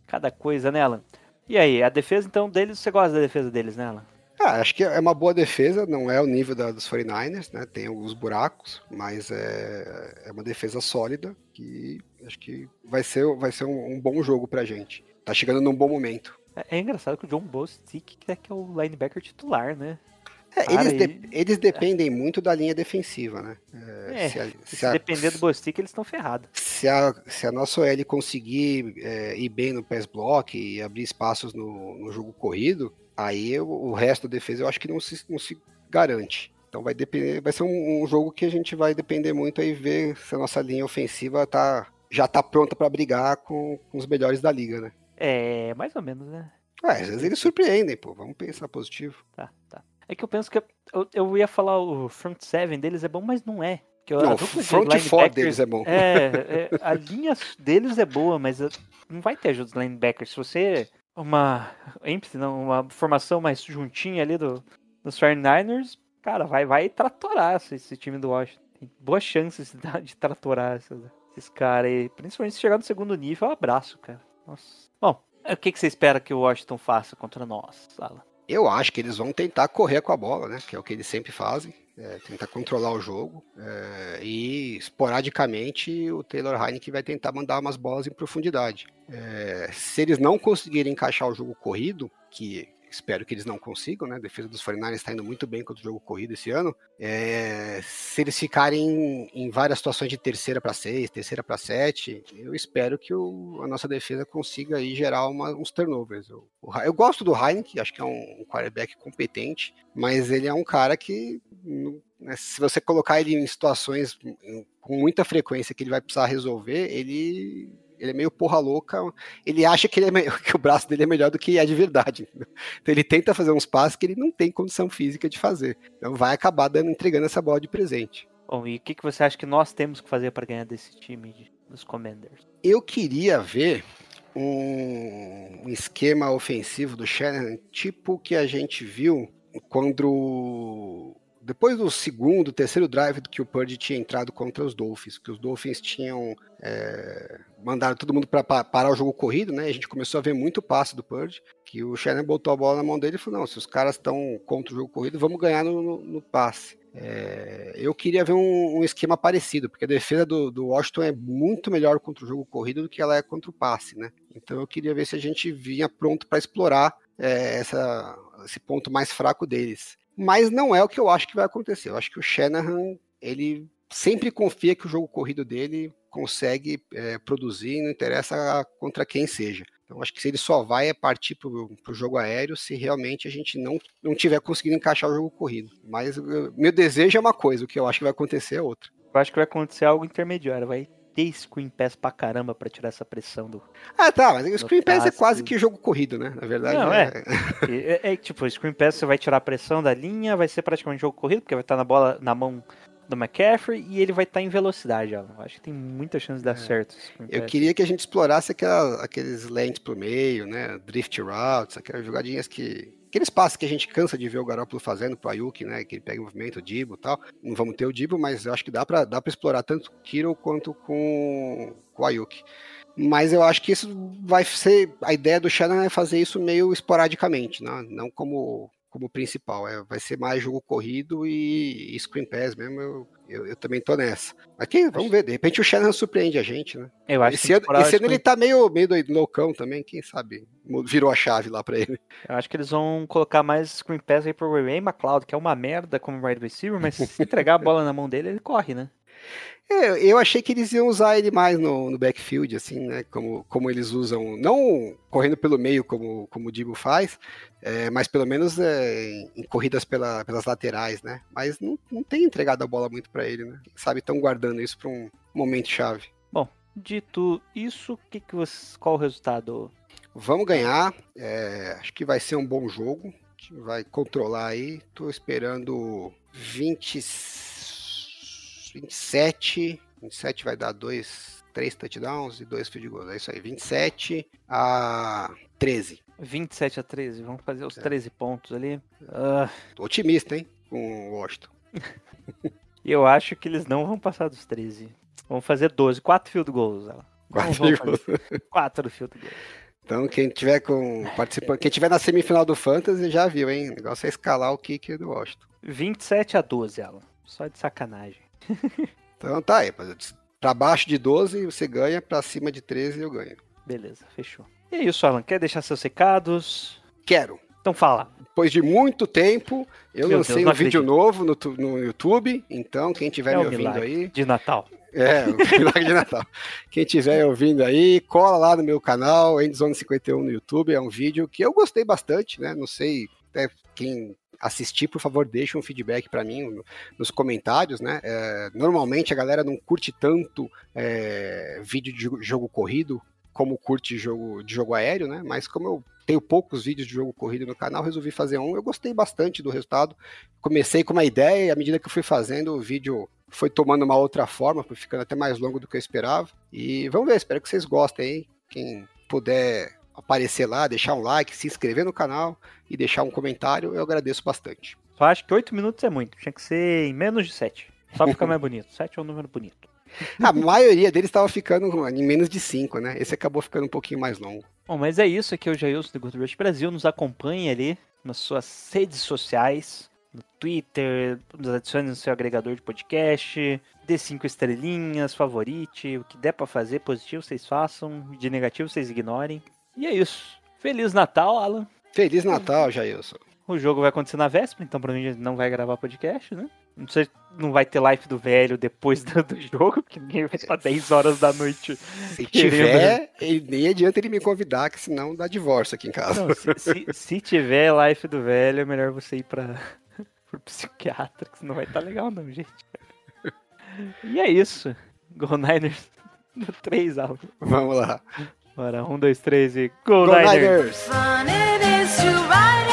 Cada coisa, né, Alan? E aí, a defesa então deles, você gosta da defesa deles, né, Alan? Ah, acho que é uma boa defesa, não é o nível da, dos 49ers, né? Tem alguns buracos, mas é, é uma defesa sólida que acho que vai ser, vai ser um, um bom jogo pra gente. Tá chegando num bom momento. É, é engraçado que o John Bostic é que é o linebacker titular, né? É, Cara, eles, de- ele- eles dependem muito da linha defensiva, né? É, se a- se, se a- depender do Bostic, eles estão ferrados. se a, se a nossa OL conseguir é, ir bem no pass block e abrir espaços no, no jogo corrido, aí o, o resto da defesa eu acho que não se, não se garante. Então vai depender, vai ser um, um jogo que a gente vai depender muito aí ver se a nossa linha ofensiva tá, já tá pronta para brigar com, com os melhores da liga, né? É, mais ou menos, né? Ah, às vezes eles surpreendem, pô. Vamos pensar positivo. Tá, tá. É que eu penso que eu, eu ia falar o front seven deles é bom, mas não é. Que a Não, o dupla de front four deles é bom. É, é, a linha deles é boa, mas uh, não vai ter ajuda dos linebackers. Se você uma empty, não, uma formação mais juntinha ali do, dos 49ers, cara, vai, vai tratorar esse, esse time do Washington. Tem boas chances de, de tratorar esses, esses caras aí. Principalmente se chegar no segundo nível, um abraço, cara. Nossa. Bom, o que, que você espera que o Washington faça contra nós, Sala? Eu acho que eles vão tentar correr com a bola, né? Que é o que eles sempre fazem. É, tentar controlar o jogo. é, e esporadicamente o Taylor Heineken vai tentar mandar umas bolas em profundidade. É, se eles não conseguirem encaixar o jogo corrido, que espero que eles não consigam, né? A defesa dos 49ers está indo muito bem contra o jogo corrido esse ano. É, se eles ficarem em, várias situações de terceira para seis, terceira para sete, eu espero que o- a nossa defesa consiga aí gerar uma- uns turnovers. Eu, eu gosto do Heineken, acho que é um, um quarterback competente, mas ele é um cara que, né, se você colocar ele em situações com muita frequência que ele vai precisar resolver, ele ele é meio porra louca, ele acha que, ele é me- que o braço dele é melhor do que é de verdade. Então ele tenta fazer uns passos que ele não tem condição física de fazer. Então vai acabar dando, entregando essa bola de presente. Bom, e o que, que você acha que nós temos que fazer para ganhar desse time de- dos Commanders? Eu queria ver um, um esquema ofensivo do Shanahan, tipo o que a gente viu quando. Depois do segundo, terceiro drive que o Purdy tinha entrado contra os Dolphins, que os Dolphins tinham é, mandado todo mundo para parar o jogo corrido, né? A gente começou a ver muito passe do Purdy, que o Shanahan botou a bola na mão dele e falou: não, se os caras estão contra o jogo corrido, vamos ganhar no, no- no passe. É, eu queria ver um, um esquema parecido, porque a defesa do, do Washington é muito melhor contra o jogo corrido do que ela é contra o passe, né? Então eu queria ver se a gente vinha pronto para explorar é, essa, esse ponto mais fraco deles. Mas não é o que eu acho que vai acontecer. Eu acho que o Shanahan, ele sempre confia que o jogo corrido dele consegue é, produzir, não interessa contra quem seja. Então acho que se ele só vai é partir para o jogo aéreo se realmente a gente não, não tiver conseguindo encaixar o jogo corrido. Mas eu- meu desejo é uma coisa, o que eu acho que vai acontecer é outra. Eu acho que vai acontecer algo intermediário. Vai ter screen pass pra caramba pra tirar essa pressão do. Ah, tá, mas o Screen Pass é quase que jogo corrido, né? Na verdade, Não, é. E É, é, tipo, o screen pass você vai tirar a pressão da linha, vai ser praticamente jogo corrido, porque vai estar na bola na mão do McCaffrey e ele vai estar em velocidade. Ó. Acho que tem muita chance de dar certo. esse screen Eu queria que a gente explorasse aquela- aqueles lentes pro meio, né? Drift routes, aquelas jogadinhas que. Aqueles passes que a gente cansa de ver o Garoppolo fazendo pro Ayuk, né? Que ele pega o movimento, o Dibo e tal. Não vamos ter o Dibo, mas eu acho que dá pra, dá pra explorar tanto o Kiro quanto com, com o Ayuk. Mas eu acho que isso vai ser. A ideia do Shannon é fazer isso meio esporadicamente, né? não como, como principal. É, vai ser mais jogo corrido e, e screen pass mesmo. Eu, eu, eu também tô nessa. Aqui, vamos ver. De repente o Shannon surpreende a gente, né? Eu acho Esse que ano, esse ano ele tá meio, meio doido, loucão também, quem sabe virou a chave lá pra ele. Eu acho que eles vão colocar mais screen pass aí pro Ray McLeod, que é uma merda como wide receiver, mas se entregar a bola na mão dele, ele corre, né? É, eu achei que eles iam usar ele mais no, no backfield, assim, né? Como, como eles usam, não correndo pelo meio como, como o Dibo faz, é, mas pelo menos é, em, corridas pela- pelas laterais, né? Mas não, não tem entregado a bola muito pra ele, né? Quem sabe estão guardando isso pra um momento chave. Dito isso, que que você, qual o resultado? Vamos ganhar, é, acho que vai ser um bom jogo, a gente vai controlar aí, tô esperando 20, 27, 27 vai dar dois, três touchdowns e dois field goals, é isso aí, 27 a 13. 27 a 13, vamos fazer É. os 13 pontos ali. Ah, Tô otimista, hein, com o Washington. E eu acho que eles não vão passar dos 13. Vão fazer 12, 4 field goals. Ela. Quatro field fazer 4 field goals. Então, quem tiver com participando, quem tiver na semifinal do Fantasy já viu, hein? O negócio é escalar o kicker do Washington. 27 a 12, Alan. Só de sacanagem. Então tá aí, mas pra baixo de 12 você ganha, pra cima de 13 eu ganho. Beleza, fechou. E é isso, Alan. Quer deixar seus recados? Quero. Então fala. Depois de muito tempo, eu Meu lancei Deus, um vídeo novo no, no YouTube. Então, quem estiver é me ouvindo aí, de Natal. É, o milagre de Natal. Quem estiver ouvindo aí, cola lá no meu canal, Endzone 51 no YouTube. É um vídeo que eu gostei bastante, né? Não sei, até quem assistir, por favor, deixa um feedback para mim no- nos comentários, né? É, normalmente a galera não curte tanto é, vídeo de jogo- jogo corrido como curte jogo de jogo aéreo, né? Mas como eu tenho poucos vídeos de jogo corrido no canal, resolvi fazer um. Eu gostei bastante do resultado. Comecei com uma ideia e à medida que eu fui fazendo, o vídeo foi tomando uma outra forma, foi ficando até mais longo do que eu esperava. E vamos ver, espero que vocês gostem, hein? Quem puder aparecer lá, deixar um like, se inscrever no canal e deixar um comentário, eu agradeço bastante. Só acho que 8 minutos é muito. Tinha que ser em menos de 7. Só pra ficar mais bonito. 7 é um número bonito. A maioria deles estava ficando em menos de 5, né? Esse acabou ficando um pouquinho mais longo. Bom, mas é isso. Aqui é o Jailson do Good Rush Brasil. Nos acompanhe ali nas suas redes sociais. No Twitter, nos adicione no seu agregador de podcast. Dê cinco estrelinhas, favorite. O que der pra fazer, positivo vocês façam. De negativo vocês ignorem. E é isso. Feliz Natal, Alan. Feliz Natal, Jailson. O jogo vai acontecer na véspera, então provavelmente a gente não vai gravar podcast, né? Não sei, não vai ter live do velho depois do, do jogo, porque ninguém vai estar 10 horas da noite. Se Querendo, tiver, nem adianta ele me convidar, que senão dá divórcio aqui em casa. Não, se, se- se tiver live do velho, é melhor você ir pra, pro psiquiatra, que senão vai estar legal não, gente. E é isso. Go Niners no 3, Alan. Vamos lá. Bora, 1, 2, 3 e Go, Go Niners! Niners!